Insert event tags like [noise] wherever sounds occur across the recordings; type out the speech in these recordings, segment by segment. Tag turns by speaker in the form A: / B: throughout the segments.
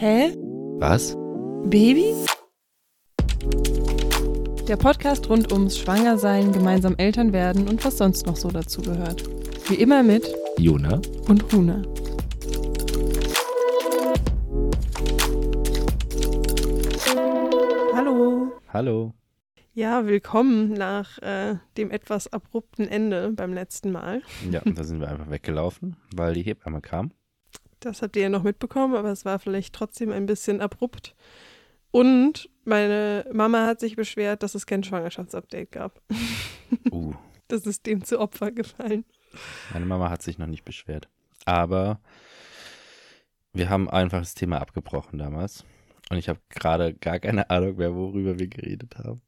A: Hä?
B: Was?
A: Baby? Der Podcast rund ums Schwangersein, gemeinsam Eltern werden und was sonst noch so dazu gehört. Wie immer mit
B: Jona?
A: und Huna. Hallo.
B: Hallo.
A: Ja, willkommen nach äh, dem etwas abrupten Ende beim letzten Mal.
B: Ja, da sind wir einfach weggelaufen, weil die Hebamme kam.
A: Das habt ihr ja noch mitbekommen, aber es war vielleicht trotzdem ein bisschen abrupt. Und meine Mama hat sich beschwert, dass es kein Schwangerschaftsupdate gab. [laughs]
B: Uh,
A: Das ist dem zu Opfer gefallen.
B: meine Mama hat sich noch nicht beschwert. Aber wir haben einfach das Thema abgebrochen damals. Und ich habe gerade gar keine Ahnung mehr, worüber wir geredet haben.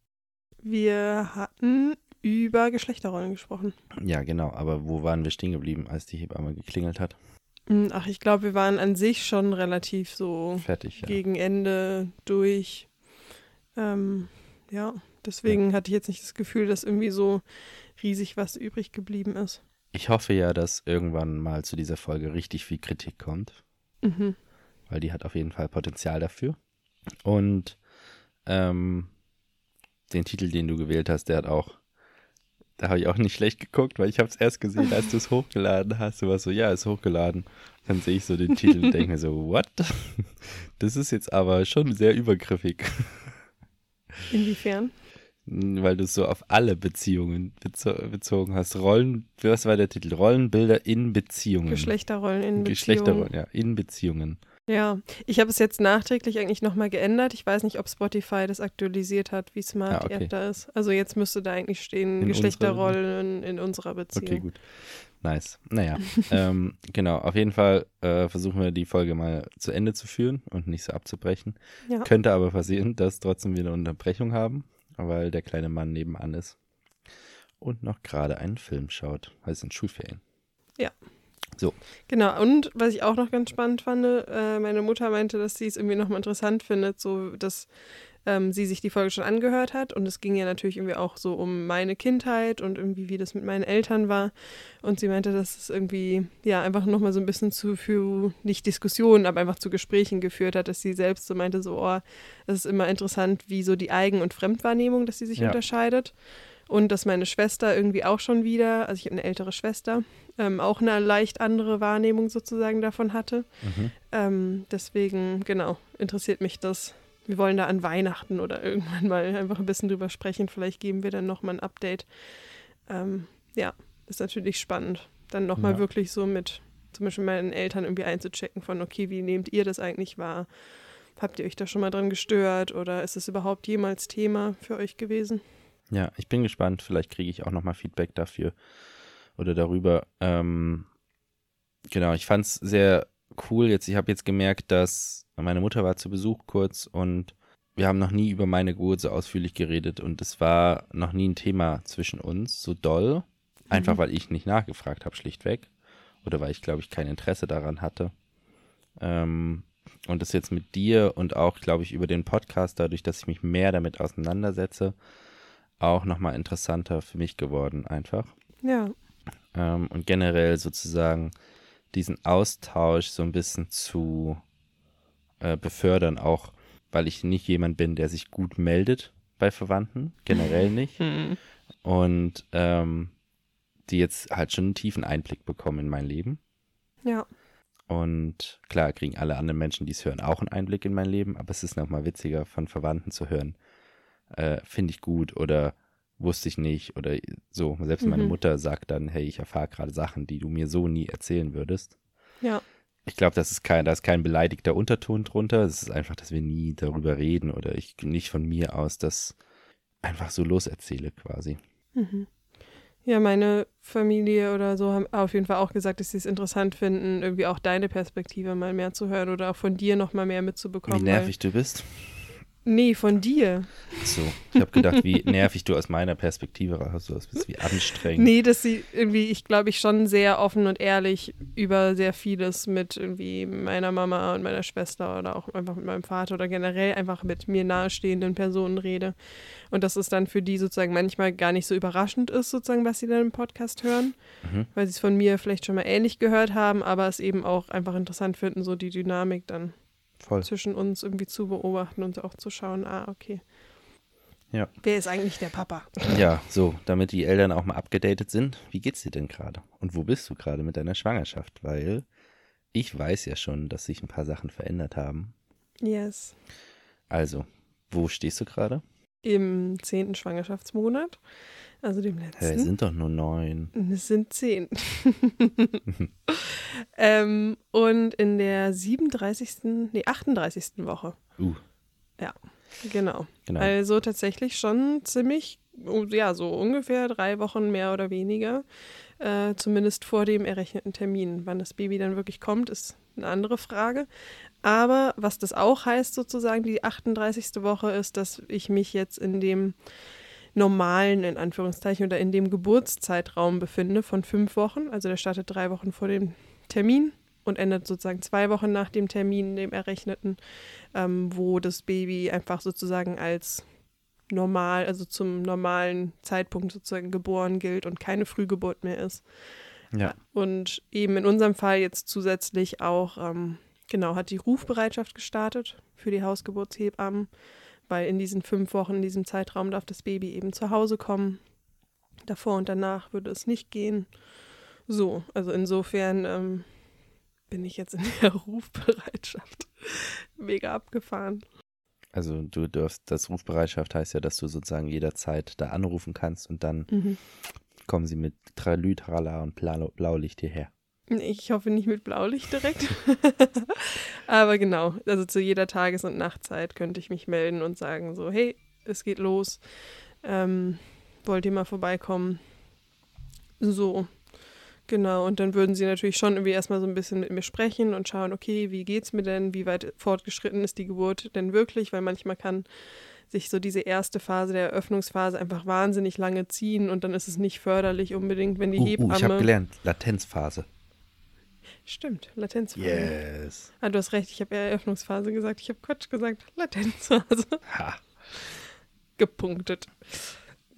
A: Wir hatten über Geschlechterrollen gesprochen.
B: Ja, genau. Aber wo waren wir stehen geblieben, als die Hebamme geklingelt hat?
A: Hm, Ach, ich glaube, wir waren an sich schon relativ so
B: Fertig, ja.
A: gegen Ende durch. Ähm, ja, deswegen hatte ich jetzt nicht das Gefühl, dass irgendwie so riesig was übrig geblieben ist.
B: Ich hoffe ja, dass irgendwann mal zu dieser Folge richtig viel Kritik kommt.
A: Mhm.
B: weil die hat auf jeden Fall Potenzial dafür. Und ähm, den Titel, den du gewählt hast, der hat auch, da habe ich auch nicht schlecht geguckt, weil ich habe es erst gesehen, als du es hochgeladen hast. Du warst so, ja, ist hochgeladen. Dann sehe ich so den Titel und denke mir so, what? Das ist jetzt aber schon sehr übergriffig,
A: Inwiefern?
B: weil du es so auf alle Beziehungen bezo bezogen hast. Rollen, was war der Titel? Rollenbilder in Beziehungen.
A: Geschlechterrollen in Beziehungen.
B: Geschlechterrollen, ja, in Beziehungen.
A: Ja, ich habe es jetzt nachträglich eigentlich nochmal geändert. Ich weiß nicht, ob Spotify das aktualisiert hat, wie smart
B: Ah,
A: die
B: okay.
A: App da ist. Also jetzt müsste da eigentlich stehen
B: In
A: Geschlechterrollen in unserer Beziehung.
B: Okay, gut. Nice. Naja, [laughs] ähm, genau. Auf jeden Fall äh, versuchen wir die Folge mal zu Ende zu führen und nicht so abzubrechen.
A: Ja.
B: Könnte aber passieren, dass trotzdem wir eine Unterbrechung haben, weil der kleine Mann nebenan ist und noch gerade einen Film schaut, weil es sind Schulferien.
A: Genau, und was ich auch noch ganz spannend fand, äh, meine Mutter meinte, dass sie es irgendwie nochmal interessant findet, so dass ähm, sie sich die Folge schon angehört hat und es ging ja natürlich irgendwie auch so um meine Kindheit und irgendwie wie das mit meinen Eltern war und sie meinte, dass es irgendwie ja einfach nochmal so ein bisschen zu für nicht Diskussionen, aber einfach zu Gesprächen geführt hat, dass sie selbst so meinte, so oh, es ist immer interessant, wie so die Eigen- und Fremdwahrnehmung, dass sie sich
B: Ja.
A: unterscheidet und dass meine Schwester irgendwie auch schon wieder, also ich habe eine ältere Schwester, ähm, auch eine leicht andere Wahrnehmung sozusagen davon hatte.
B: Mhm.
A: Ähm, deswegen, genau, interessiert mich das. Wir wollen da an Weihnachten oder irgendwann mal einfach ein bisschen drüber sprechen. Vielleicht geben wir dann nochmal ein Update. Ähm, ja, ist natürlich spannend, dann nochmal
B: Ja.
A: wirklich so mit zum Beispiel meinen Eltern irgendwie einzuchecken von, okay, wie nehmt ihr das eigentlich wahr? Habt ihr euch da schon mal dran gestört oder ist es überhaupt jemals Thema für euch gewesen?
B: Ja, ich bin gespannt. Vielleicht kriege ich auch nochmal Feedback dafür oder darüber. Ähm, genau, ich fand es sehr cool. Jetzt, ich habe jetzt gemerkt, dass meine Mutter war zu Besuch kurz und wir haben noch nie über meine Geburt so ausführlich geredet und es war noch nie ein Thema zwischen uns so doll. Einfach
A: Mhm.
B: weil ich nicht nachgefragt habe, schlichtweg. Oder weil ich, glaube ich, kein Interesse daran hatte. Ähm, und das jetzt mit dir und auch, glaube ich, über den Podcast, dadurch, dass ich mich mehr damit auseinandersetze, auch nochmal interessanter für mich geworden, einfach.
A: Ja,
B: Ähm, und generell sozusagen diesen Austausch so ein bisschen zu äh, befördern, auch weil ich nicht jemand bin, der sich gut meldet bei Verwandten, generell [laughs] nicht.
A: hm.
B: Und ähm, die jetzt halt schon einen tiefen Einblick bekommen in mein Leben.
A: ja,
B: Und klar kriegen alle anderen Menschen, die es hören, auch einen Einblick in mein Leben, aber es ist nochmal witziger, von Verwandten zu hören. Äh, Finde ich gut oder wusste ich nicht oder so. Selbst meine
A: Mhm.
B: Mutter sagt dann, hey, ich erfahre gerade Sachen, die du mir so nie erzählen würdest.
A: ja,
B: Ich glaube, das ist kein, da ist kein beleidigter Unterton drunter. Es ist einfach, dass wir nie darüber reden oder ich nicht von mir aus das einfach so loserzähle quasi.
A: Mhm. Ja, meine Familie oder so haben auf jeden Fall auch gesagt, dass sie es interessant finden, irgendwie auch deine Perspektive mal mehr zu hören oder auch von dir noch mal mehr mitzubekommen.
B: Wie nervig du bist.
A: Nee, von dir.
B: So, ich habe gedacht, wie [laughs] nervig du aus meiner Perspektive raus bist, wie anstrengend.
A: Nee, dass sie irgendwie, ich glaube, ich schon sehr offen und ehrlich über sehr vieles mit irgendwie meiner Mama und meiner Schwester oder auch einfach mit meinem Vater oder generell einfach mit mir nahestehenden Personen rede. Und dass es dann für die sozusagen manchmal gar nicht so überraschend ist, sozusagen, was sie dann im Podcast hören,
B: Mhm.
A: weil sie es von mir vielleicht schon mal ähnlich gehört haben, aber es eben auch einfach interessant finden, so die Dynamik dann
B: Voll.
A: zwischen uns irgendwie zu beobachten und auch zu schauen, ah, okay.
B: Ja.
A: Wer ist eigentlich der Papa?
B: Ja, so, damit die Eltern auch mal abgedatet sind. Wie geht's dir denn gerade? Und wo bist du gerade mit deiner Schwangerschaft? Weil ich weiß ja schon, dass sich ein paar Sachen verändert haben.
A: Yes.
B: Also, wo stehst du gerade?
A: Im zehnten Schwangerschaftsmonat, also dem letzten.
B: es sind doch nur neun. [laughs]
A: Es sind zehn. [laughs] ähm, und in der 37., nee, 38. Woche.
B: Uh,
A: Genau.
B: genau.
A: Also tatsächlich schon ziemlich, ja, so ungefähr drei Wochen mehr oder weniger. Äh, zumindest vor dem errechneten Termin. Wann das Baby dann wirklich kommt, ist eine andere Frage. Aber was das auch heißt, sozusagen, die 38. Woche, ist, dass ich mich jetzt in dem normalen, in Anführungszeichen, oder in dem Geburtszeitraum befinde von fünf Wochen. Also der startet drei Wochen vor dem Termin und endet sozusagen zwei Wochen nach dem Termin, dem errechneten, ähm, wo das Baby einfach sozusagen als normal, also zum normalen Zeitpunkt sozusagen geboren gilt und keine Frühgeburt mehr ist.
B: ja,
A: Und eben in unserem Fall jetzt zusätzlich auch, ähm, genau, hat die Rufbereitschaft gestartet für die Hausgeburtshebammen, weil in diesen fünf Wochen, in diesem Zeitraum darf das Baby eben zu Hause kommen. Davor und danach würde es nicht gehen. So, also insofern ähm, bin ich jetzt in der [laughs] Rufbereitschaft. Mega abgefahren.
B: also du darfst, das Rufbereitschaft heißt ja, dass du sozusagen jederzeit da anrufen kannst und dann
A: Mhm.
B: kommen sie mit Tralü, Trala und Blau, Blaulicht hierher.
A: Ich hoffe nicht mit Blaulicht direkt. [laughs] Aber genau, also zu jeder Tages- und Nachtzeit könnte ich mich melden und sagen so, hey, es geht los. Ähm, wollt ihr mal vorbeikommen? So, genau. Und dann würden sie natürlich schon irgendwie erstmal so ein bisschen mit mir sprechen und schauen, okay, wie geht's mir denn? Wie weit fortgeschritten ist die Geburt denn wirklich? Weil manchmal kann sich so diese erste Phase der Eröffnungsphase einfach wahnsinnig lange ziehen und dann ist es nicht förderlich unbedingt, wenn die
B: Uh,
A: Hebamme...
B: uh, ich habe gelernt, Latenzphase.
A: Stimmt, Latenzphase.
B: Yes.
A: Ah, du hast recht, ich habe eher Eröffnungsphase gesagt. Ich habe Quatsch gesagt. Latenzphase.
B: Ha.
A: Gepunktet.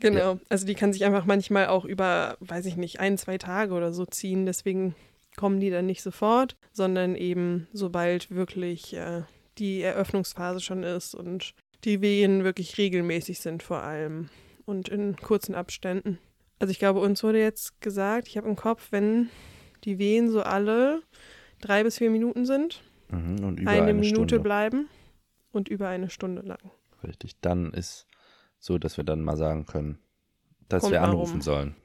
A: Genau. Also die kann sich einfach manchmal auch über, weiß ich nicht, ein, zwei Tage oder so ziehen. Deswegen kommen die dann nicht sofort, sondern eben sobald wirklich äh, die Eröffnungsphase schon ist und die Wehen wirklich regelmäßig sind vor allem und in kurzen Abständen. Also ich glaube, uns wurde jetzt gesagt, ich habe im Kopf, wenn die Wehen so alle drei bis vier Minuten sind,
B: Mhm, und über
A: eine,
B: eine,
A: Minute
B: Stunde.
A: bleiben und über eine Stunde lang.
B: Richtig. Dann ist so, dass wir dann mal sagen können, dass
A: Kommt
B: wir anrufen sollen.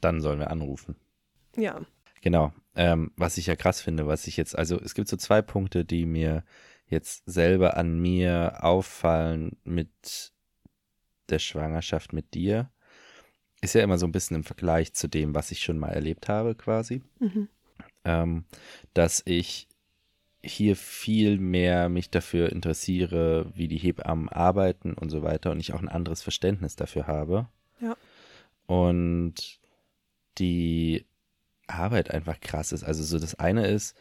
B: Dann sollen wir anrufen.
A: Ja.
B: Genau. Ähm, was ich ja krass finde, was ich jetzt, also es gibt so zwei Punkte, die mir jetzt selber an mir auffallen mit der Schwangerschaft mit dir. Ist ja immer so ein bisschen im Vergleich zu dem, was ich schon mal erlebt habe, quasi.
A: Mhm.
B: ähm, dass ich hier viel mehr mich dafür interessiere, wie die Hebammen arbeiten und so weiter und ich auch ein anderes Verständnis dafür habe.
A: Ja.
B: Und die Arbeit einfach krass ist. Also so das eine ist,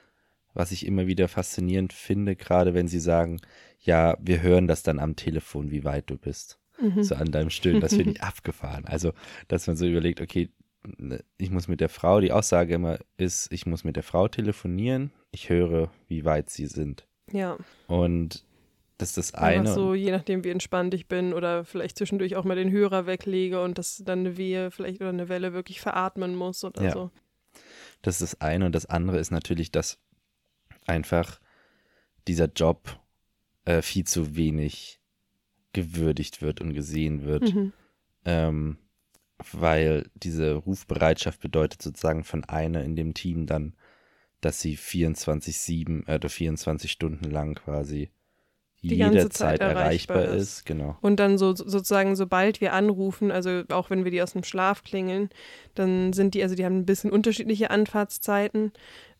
B: was ich immer wieder faszinierend finde, gerade wenn sie sagen, ja, wir hören das dann am Telefon, wie weit du bist.
A: Mhm.
B: So an deinem Stillen, das finde [laughs] ich abgefahren. Also, dass man so überlegt, okay, ne, ich muss mit der Frau, die Aussage immer ist, ich muss mit der Frau telefonieren, ich höre, wie weit sie sind.
A: Ja.
B: Und das ist das
A: Einfach
B: eine.
A: so, je nachdem, wie entspannt ich bin oder vielleicht zwischendurch auch mal den Hörer weglege und dass dann eine Wehe vielleicht oder eine Welle wirklich veratmen muss oder
B: Ja.
A: so.
B: Das ist das eine. Und das andere ist natürlich, dass einfach dieser Job äh, viel zu wenig gewürdigt wird und gesehen wird.
A: Mhm.
B: ähm, weil diese Rufbereitschaft bedeutet sozusagen von einer in dem Team dann, dass sie 24-7 äh, oder 24 Stunden lang quasi
A: Die ganze
B: jederzeit
A: Zeit erreichbar
B: erreichbar
A: ist.
B: ist. Genau.
A: Und dann so sozusagen, sobald wir anrufen, also auch wenn wir die aus dem Schlaf klingeln, dann sind die, also die haben ein bisschen unterschiedliche Anfahrtszeiten.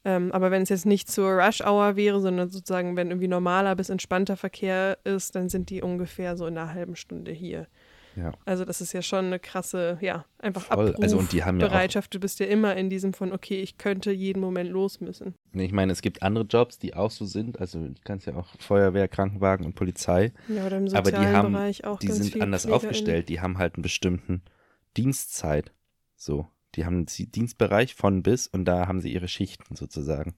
A: Ähm, aber wenn es jetzt nicht zur Rush-Hour wäre, sondern sozusagen, wenn irgendwie normaler bis entspannter Verkehr ist, dann sind die ungefähr so in einer halben Stunde hier.
B: Ja.
A: Also das ist ja schon eine krasse, ja, einfach
B: Voll. Also und die haben ja
A: Bereitschaft. Du bist ja immer in diesem von, okay, ich könnte jeden Moment los müssen.
B: Ich meine, es gibt andere Jobs, die auch so sind. Also du kannst ja auch Feuerwehr, Krankenwagen und Polizei.
A: Ja, oder im
B: Aber
A: sozialen
B: die haben,
A: Bereich auch
B: die sind anders aufgestellt. Die haben halt einen bestimmten Dienstzeit. So. Die haben den Dienstbereich von bis und da haben sie ihre Schichten sozusagen.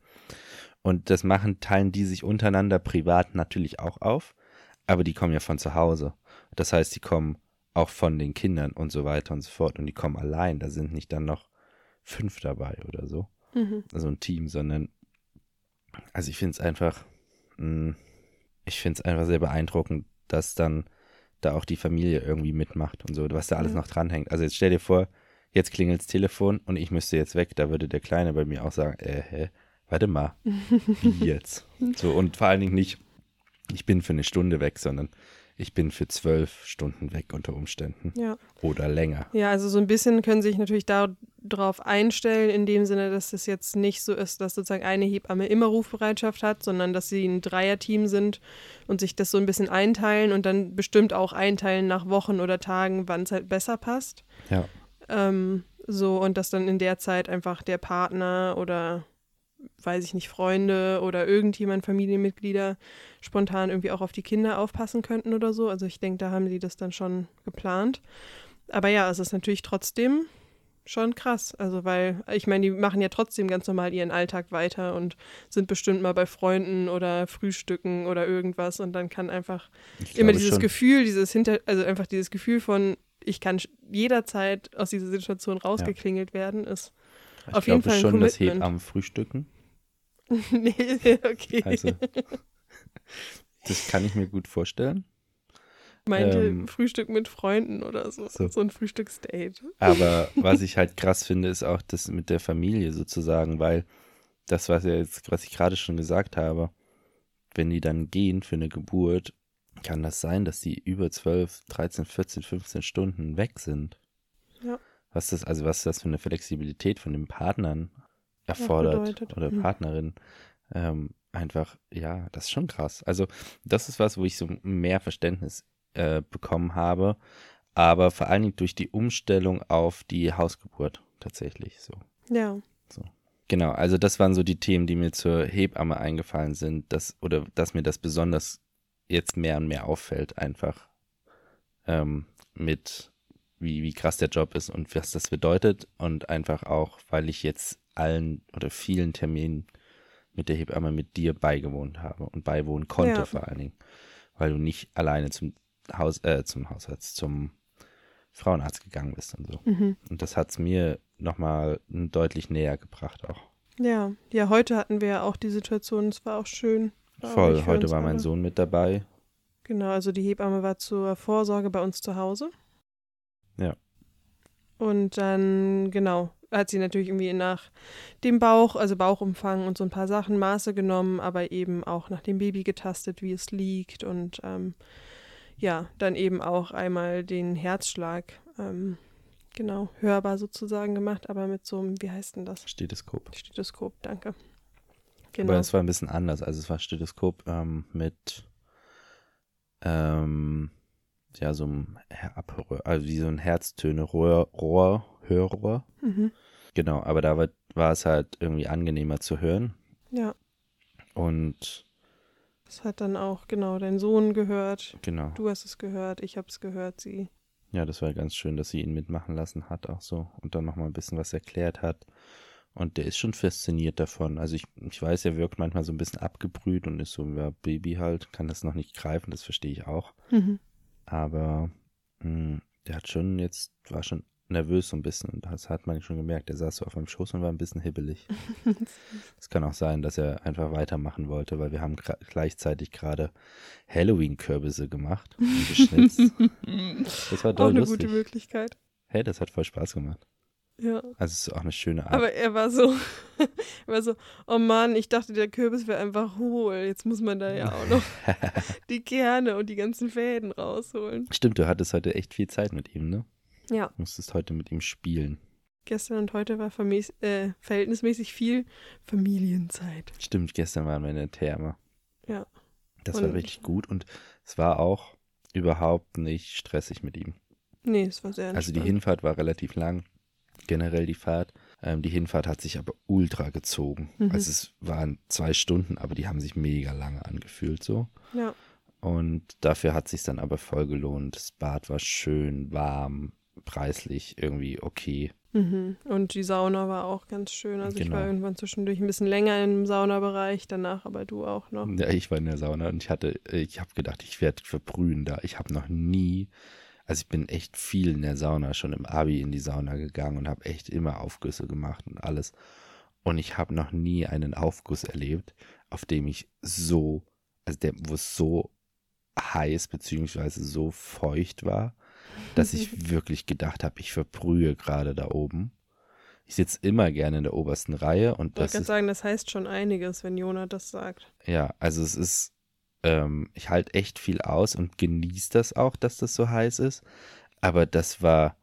B: Und das machen, teilen die sich untereinander privat natürlich auch auf, aber die kommen ja von zu Hause. Das heißt, die kommen auch von den Kindern und so weiter und so fort und die kommen allein. Da sind nicht dann noch fünf dabei oder so.
A: Mhm.
B: Also ein Team, sondern also ich finde es einfach, mh, ich finde es einfach sehr beeindruckend, dass dann da auch die Familie irgendwie mitmacht und so, was da alles
A: Ja.
B: noch dranhängt. Also jetzt stell dir vor, jetzt klingelt das Telefon und ich müsste jetzt weg, da würde der Kleine bei mir auch sagen, äh, hä, warte mal, wie [laughs] jetzt? So, und vor allen Dingen nicht, ich bin für eine Stunde weg, sondern ich bin für zwölf Stunden weg unter Umständen
A: Ja.
B: oder länger.
A: Ja, also so ein bisschen können Sie sich natürlich darauf einstellen, in dem Sinne, dass es jetzt nicht so ist, dass sozusagen eine Hebamme immer Rufbereitschaft hat, sondern dass sie ein Dreierteam sind und sich das so ein bisschen einteilen und dann bestimmt auch einteilen nach Wochen oder Tagen, wann es halt besser passt.
B: Ja,
A: Ähm, so, und dass dann in der Zeit einfach der Partner oder weiß ich nicht, Freunde oder irgendjemand, Familienmitglieder spontan irgendwie auch auf die Kinder aufpassen könnten oder so. Also ich denke, da haben sie das dann schon geplant. Aber ja, es ist natürlich trotzdem schon krass. Also weil, ich meine, die machen ja trotzdem ganz normal ihren Alltag weiter und sind bestimmt mal bei Freunden oder frühstücken oder irgendwas und dann kann einfach immer dieses
B: schon.
A: Gefühl, dieses hinter, also einfach dieses Gefühl von, ich kann jederzeit aus dieser Situation rausgeklingelt werden, ist
B: Ich
A: auf jeden Fall ein
B: schon,
A: Commitment.
B: Hebammen frühstücken. [laughs]
A: nee, okay.
B: Also, das kann ich mir gut vorstellen.
A: Meinte
B: ähm,
A: Frühstück mit Freunden oder so.
B: so.
A: So, ein Frühstücksdate.
B: Aber [laughs] was ich halt krass finde, ist auch das mit der Familie sozusagen, weil das, was, ja jetzt, was ich gerade schon gesagt habe, wenn die dann gehen für eine Geburt, kann das sein, dass die über 12, 13, 14, 15 Stunden weg sind.
A: Ja.
B: Was das, also was das für eine Flexibilität von den Partnern erfordert oder
A: Mhm.
B: Partnerin. Ähm, einfach, ja, das ist schon krass. Also, das ist was, wo ich so mehr Verständnis äh, bekommen habe, aber vor allen Dingen durch die Umstellung auf die Hausgeburt tatsächlich so.
A: Ja.
B: Genau, also das waren so die Themen, die mir zur Hebamme eingefallen sind, dass, oder dass mir das besonders jetzt mehr und mehr auffällt, einfach ähm, mit wie, wie krass der Job ist und was das bedeutet und einfach auch, weil ich jetzt allen oder vielen Terminen mit der Hebamme mit dir beigewohnt habe und beiwohnen konnte
A: Ja.
B: vor allen Dingen, weil du nicht alleine zum Haus, äh, zum Hausarzt, zum Frauenarzt gegangen bist und so.
A: Mhm.
B: Und das hat es mir nochmal deutlich näher gebracht auch.
A: Ja. Ja, heute hatten wir ja auch die Situation, es war auch schön.
B: Voll, heute war mein
A: alle.
B: Sohn mit dabei.
A: Genau, also die Hebamme war zur Vorsorge bei uns zu Hause.
B: Ja.
A: Und dann, genau, hat sie natürlich irgendwie nach dem Bauch, also Bauchumfang und so ein paar Sachen Maße genommen, aber eben auch nach dem Baby getastet, wie es liegt und ähm, ja, dann eben auch einmal den Herzschlag, ähm, genau, hörbar sozusagen gemacht, aber mit so einem, wie heißt denn das?
B: Stethoskop.
A: Stethoskop, danke.
B: Aber
A: Genau.
B: es war ein bisschen anders. Also es war Stethoskop ähm, mit ähm, ja, so einem Abhör, also wie so ein Herztöne-Rohr, Rohr, Hörrohr.
A: Mhm.
B: Genau, aber da war, war es halt irgendwie angenehmer zu hören.
A: Ja,
B: Und
A: das hat dann auch, genau, dein Sohn gehört.
B: genau,
A: Du hast es gehört, ich habe es gehört, sie.
B: ja, das war ganz schön, dass sie ihn mitmachen lassen hat, auch so. Und dann nochmal ein bisschen was erklärt hat. Und der ist schon fasziniert davon. Also ich, ich weiß, er wirkt manchmal so ein bisschen abgebrüht und ist so, ja, Baby halt, kann das noch nicht greifen, das verstehe ich auch.
A: Mhm.
B: Aber mh, der hat schon jetzt, war schon nervös so ein bisschen. Und das hat man schon gemerkt. Er saß so auf meinem Schoß und war ein bisschen hibbelig. [laughs] Es kann auch sein, dass er einfach weitermachen wollte, weil wir haben gleichzeitig gerade Halloween-Kürbisse gemacht und geschnitzt. [laughs] Das war
A: Auch
B: doll
A: eine
B: lustig.
A: gute Möglichkeit.
B: Hey, das hat voll Spaß gemacht.
A: Ja.
B: Also es ist auch eine schöne Art.
A: Aber er war so, [laughs] er war so, oh Mann, ich dachte, der Kürbis wäre einfach hohl. Jetzt muss man da ja auch noch [laughs] die Kerne und die ganzen Fäden rausholen.
B: Stimmt, du hattest heute echt viel Zeit mit ihm, ne?
A: Ja,
B: Du musstest heute mit ihm spielen.
A: gestern und heute war äh, verhältnismäßig viel Familienzeit.
B: Stimmt, gestern waren wir in der Therme.
A: Ja.
B: Das war
A: Und-
B: richtig gut und es war auch überhaupt nicht stressig mit ihm.
A: Nee, es war sehr
B: Also die
A: entspannt.
B: Hinfahrt war relativ lang, generell die Fahrt. Ähm, die Hinfahrt hat sich aber ultra gezogen.
A: Mhm.
B: Also es waren zwei Stunden, aber die haben sich mega lange angefühlt so.
A: Ja,
B: Und dafür hat sich dann aber voll gelohnt. Das Bad war schön, warm, preislich irgendwie okay.
A: Mhm. Und die Sauna war auch ganz schön. Also ich
B: Genau.
A: war irgendwann zwischendurch ein bisschen länger im Saunabereich, danach aber du auch noch.
B: Ja, ich war in der Sauna und ich hatte, ich habe gedacht, ich werde verbrühen da. Ich habe noch nie, also ich bin echt viel in der Sauna, schon im Abi in die Sauna gegangen und habe echt immer Aufgüsse gemacht und alles. Und ich habe noch nie einen Aufguss erlebt, auf dem ich so, also der, wo es so heiß beziehungsweise so feucht war, dass ich [laughs] wirklich gedacht habe, ich verbrühe gerade da oben. Ich sitze immer gerne in der obersten Reihe und
A: Ich
B: das
A: gerade
B: ist
A: sagen, das heißt schon einiges, wenn Jona das sagt.
B: ja, also es ist, ähm, ich halte echt viel aus und genieße das auch, dass das so heiß ist. Aber das war,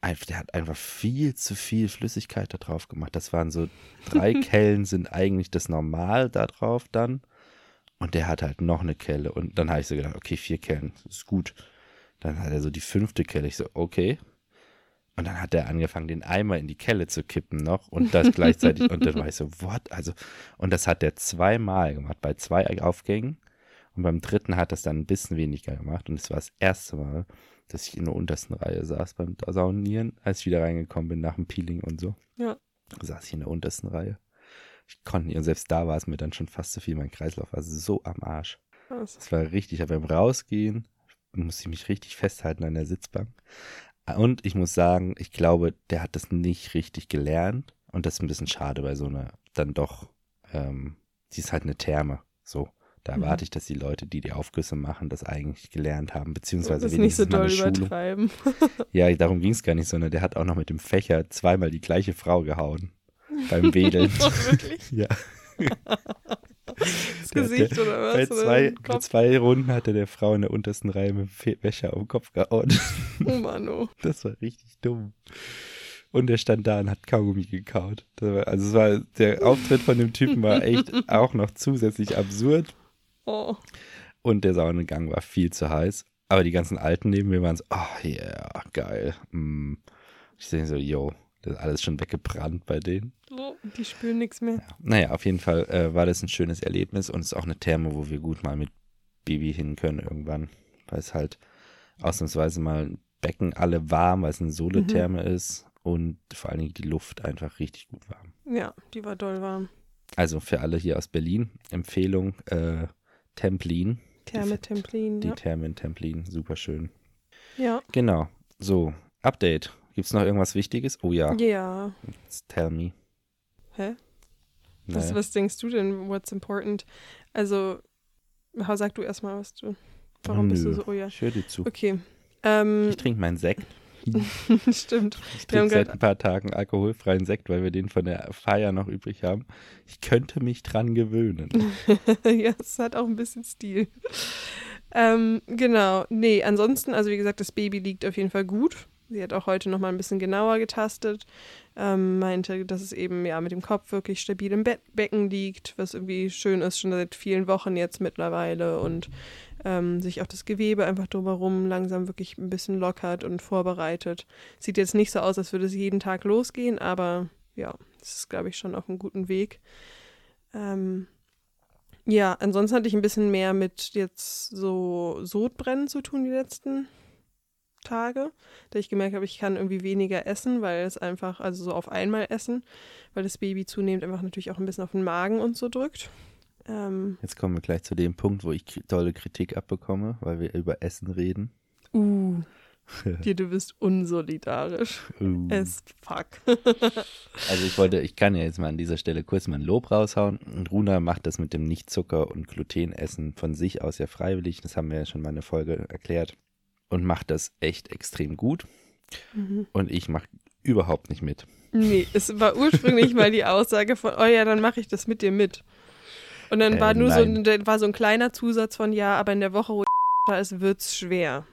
B: einfach, der hat einfach viel zu viel Flüssigkeit da drauf gemacht. Das waren so, drei [laughs] Kellen sind eigentlich das Normal da drauf dann. Und der hat halt noch eine Kelle. Und dann habe ich so gedacht, okay, vier Kellen, ist gut. Dann hat er so die fünfte Kelle. Ich so, okay. Und dann hat er angefangen, den Eimer in die Kelle zu kippen noch und das gleichzeitig. und dann war ich so, [laughs] what? Also, und das hat er zweimal gemacht, bei zwei Aufgängen. Und beim dritten hat es dann ein bisschen weniger gemacht. Und es war das erste Mal, dass ich in der untersten Reihe saß beim Saunieren, als ich wieder reingekommen bin nach dem Peeling und so.
A: Ja.
B: Saß ich in der untersten Reihe. Ich konnte nicht, und selbst da war es mir dann schon fast zu viel. Mein Kreislauf war so am Arsch.
A: Krass.
B: Das war richtig, aber beim Rausgehen musste ich mich richtig festhalten an der Sitzbank. Und ich muss sagen, ich glaube, der hat das nicht richtig gelernt. Und das ist ein bisschen schade bei so einer, dann doch, ähm, sie ist halt eine Therme. So, da
A: Mhm.
B: erwarte ich, dass die Leute, die die Aufgüsse machen, das eigentlich gelernt haben, beziehungsweise
A: Das nicht so
B: wenigstens
A: doll übertreiben. [laughs] [laughs]
B: Ja, darum ging es gar nicht, sondern der hat auch noch mit dem Fächer zweimal die gleiche Frau gehauen. Beim [laughs] Wedeln.
A: Wirklich?
B: ja.
A: Das
B: Der
A: Gesicht oder was?
B: Bei zwei, bei zwei Runden hatte der Frau in der untersten Reihe mit dem auf den Kopf gehauen.
A: Oh Mann, oh.
B: Das war richtig dumm. Und er stand da und hat Kaugummi gekaut. Also es war, der Auftritt von dem Typen war echt auch noch zusätzlich absurd.
A: Oh.
B: Und der Saunengang war viel zu heiß. Aber die ganzen Alten neben mir waren so, oh yeah, geil. Mm. Ich denke so, yo, das ist alles schon weggebrannt bei denen.
A: So, die spüren nichts mehr.
B: Ja. Naja, auf jeden Fall äh, war das ein schönes Erlebnis und es ist auch eine Therme, wo wir gut mal mit Baby hin können irgendwann. Weil es halt ausnahmsweise mal ein Becken alle warm, weil es eine Soletherme ist und vor allen Dingen die Luft einfach richtig gut warm.
A: Ja, die war doll warm.
B: Also für alle hier aus Berlin, Empfehlung, äh, Templin,
A: Therme Templin,
B: die
A: ja.
B: Therme in Templin, super schön.
A: Ja.
B: Genau, so, Update. Gibt es noch irgendwas Wichtiges? Oh ja,
A: Ja.
B: Jetzt tell me.
A: Hä? Was,
B: Naja.
A: was denkst du denn, what's important? Also, sag du erstmal, was du. Warum
B: Oh,
A: bist du so, oh ja.
B: Ich höre dir zu.
A: Okay. Ähm,
B: Ich trinke meinen Sekt. [laughs]
A: stimmt.
B: Ich
A: Wir haben
B: trinke seit ein paar Tagen alkoholfreien Sekt, weil wir den von der Feier noch übrig haben. Ich könnte mich dran gewöhnen. [laughs]
A: ja, es hat auch ein bisschen Stil. Ähm, genau. Nee, ansonsten, also wie gesagt, das Baby liegt auf jeden Fall gut. Sie hat auch heute nochmal ein bisschen genauer getastet. Ähm, meinte, dass es eben ja mit dem Kopf wirklich stabil im Be Becken liegt, was irgendwie schön ist, schon seit vielen Wochen jetzt mittlerweile und ähm, sich auch das Gewebe einfach drumherum langsam wirklich ein bisschen lockert und vorbereitet. Sieht jetzt nicht so aus, als würde es jeden Tag losgehen, aber ja, es ist, glaube ich, schon auf einem guten Weg. Ähm, ja, ansonsten hatte ich ein bisschen mehr mit jetzt so Sodbrennen zu tun die letzten Tage, da ich gemerkt habe, ich kann irgendwie weniger essen, weil es einfach, also so auf einmal essen, weil das Baby zunehmend einfach natürlich auch ein bisschen auf den Magen und so drückt. Ähm,
B: Jetzt kommen wir gleich zu dem Punkt, wo ich tolle Kritik abbekomme, weil wir über Essen reden.
A: uh, [laughs] dir, du bist unsolidarisch.
B: Uh.
A: As fuck. [laughs]
B: Also ich wollte, ich kann ja jetzt mal an dieser Stelle kurz mal ein Lob raushauen. Und Runa macht das mit dem Nicht-Zucker- und Glutenessen von sich aus ja freiwillig. Das haben wir ja schon mal in der Folge erklärt. Und macht das echt extrem gut.
A: Mhm.
B: Und ich mache überhaupt nicht mit.
A: Nee, es war ursprünglich mal die Aussage von, oh ja, dann mache ich das mit dir mit. Und dann
B: Äh,
A: war nur so ein, dann war so ein kleiner Zusatz von, ja, aber in der Woche, wo da ist, wird's schwer.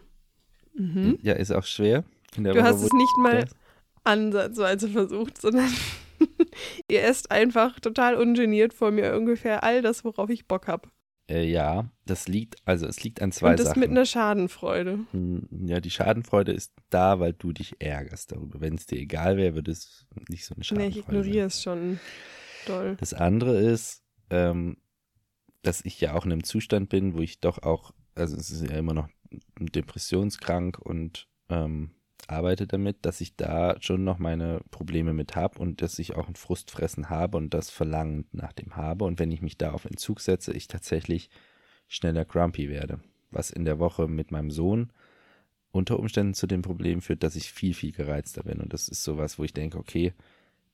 A: Mhm.
B: Ja, ist auch schwer. In der
A: Du
B: Woche,
A: hast
B: wo
A: es nicht mal ansatzweise versucht, sondern [laughs] ihr esst einfach total ungeniert vor mir ungefähr all das, worauf ich Bock habe.
B: Äh, ja, das liegt, also es liegt an zwei
A: Und das
B: Sachen.
A: mit einer Schadenfreude.
B: Hm, Ja, die Schadenfreude ist da, weil du dich ärgerst darüber. Wenn es dir egal wäre, würde es nicht so eine
A: Nee,
B: Schadenfreude
A: ich ignoriere es schon doll.
B: Das andere ist, ähm, dass ich ja auch in einem Zustand bin, wo ich doch auch, also es ist ja immer noch depressionskrank und ähm, arbeite damit, dass ich da schon noch meine Probleme mit habe und dass ich auch ein Frustfressen habe und das Verlangen nach dem habe. Und wenn ich mich da auf Entzug setze, ich tatsächlich schneller grumpy werde. Was in der Woche mit meinem Sohn unter Umständen zu dem Problem führt, dass ich viel, viel gereizter bin. Und das ist sowas, wo ich denke, okay,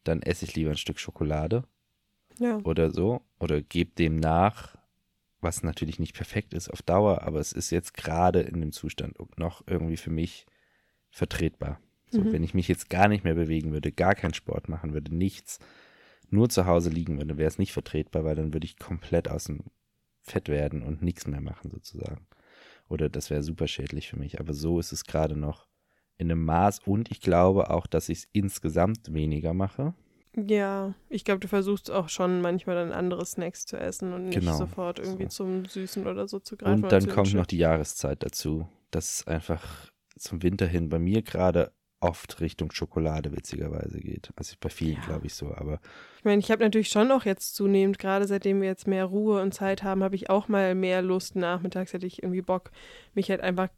B: dann esse ich lieber ein Stück Schokolade
A: Ja.
B: oder so oder gebe dem nach, was natürlich nicht perfekt ist auf Dauer, aber es ist jetzt gerade in dem Zustand noch irgendwie für mich vertretbar. So,
A: Mhm.
B: Wenn ich mich jetzt gar nicht mehr bewegen würde, gar keinen Sport machen würde, nichts, nur zu Hause liegen würde, wäre es nicht vertretbar, weil dann würde ich komplett aus dem Fett werden und nichts mehr machen sozusagen. Oder das wäre super schädlich für mich. Aber so ist es gerade noch in einem Maß und ich glaube auch, dass ich es insgesamt weniger mache.
A: Ja, ich glaube, du versuchst auch schon manchmal dann andere Snacks zu essen und nicht
B: Genau,
A: sofort irgendwie
B: so.
A: zum Süßen oder so zu greifen.
B: Und dann kommt noch die Jahreszeit dazu, dass es einfach zum Winter hin bei mir gerade oft Richtung Schokolade witzigerweise geht. Also bei vielen
A: Ja.
B: glaube ich so, aber
A: Ich meine, ich habe natürlich schon auch jetzt zunehmend, gerade seitdem wir jetzt mehr Ruhe und Zeit haben, habe ich auch mal mehr Lust. Nachmittags hätte ich irgendwie Bock, mich halt einfach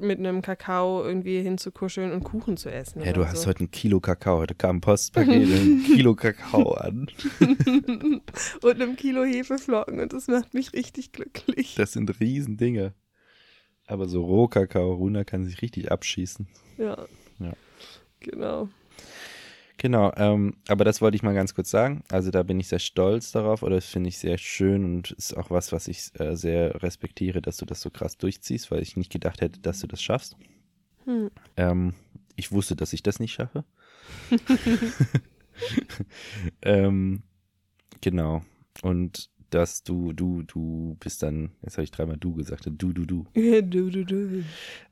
A: mit einem Kakao irgendwie hinzukuscheln und Kuchen zu essen.
B: ja, du hast
A: so.
B: heute ein Kilo Kakao, heute kam ein Postpaket [laughs] ein Kilo Kakao an. [laughs]
A: und einem Kilo Hefeflocken und das macht mich richtig glücklich.
B: Das sind Riesendinge. Aber so Rohkakao, Runa kann sich richtig abschießen.
A: Ja.
B: Ja.
A: Genau.
B: Genau, ähm, aber das wollte ich mal ganz kurz sagen. Also da bin ich sehr stolz darauf oder das finde ich sehr schön und ist auch was, was ich äh, sehr respektiere, dass du das so krass durchziehst, weil ich nicht gedacht hätte, dass du das schaffst.
A: Hm.
B: Ähm, ich wusste, dass ich das nicht schaffe. [laughs] [laughs] ähm, genau. Und dass du, du, du bist dann, jetzt habe ich dreimal du gesagt, du, du, du. [laughs]
A: du, du, du.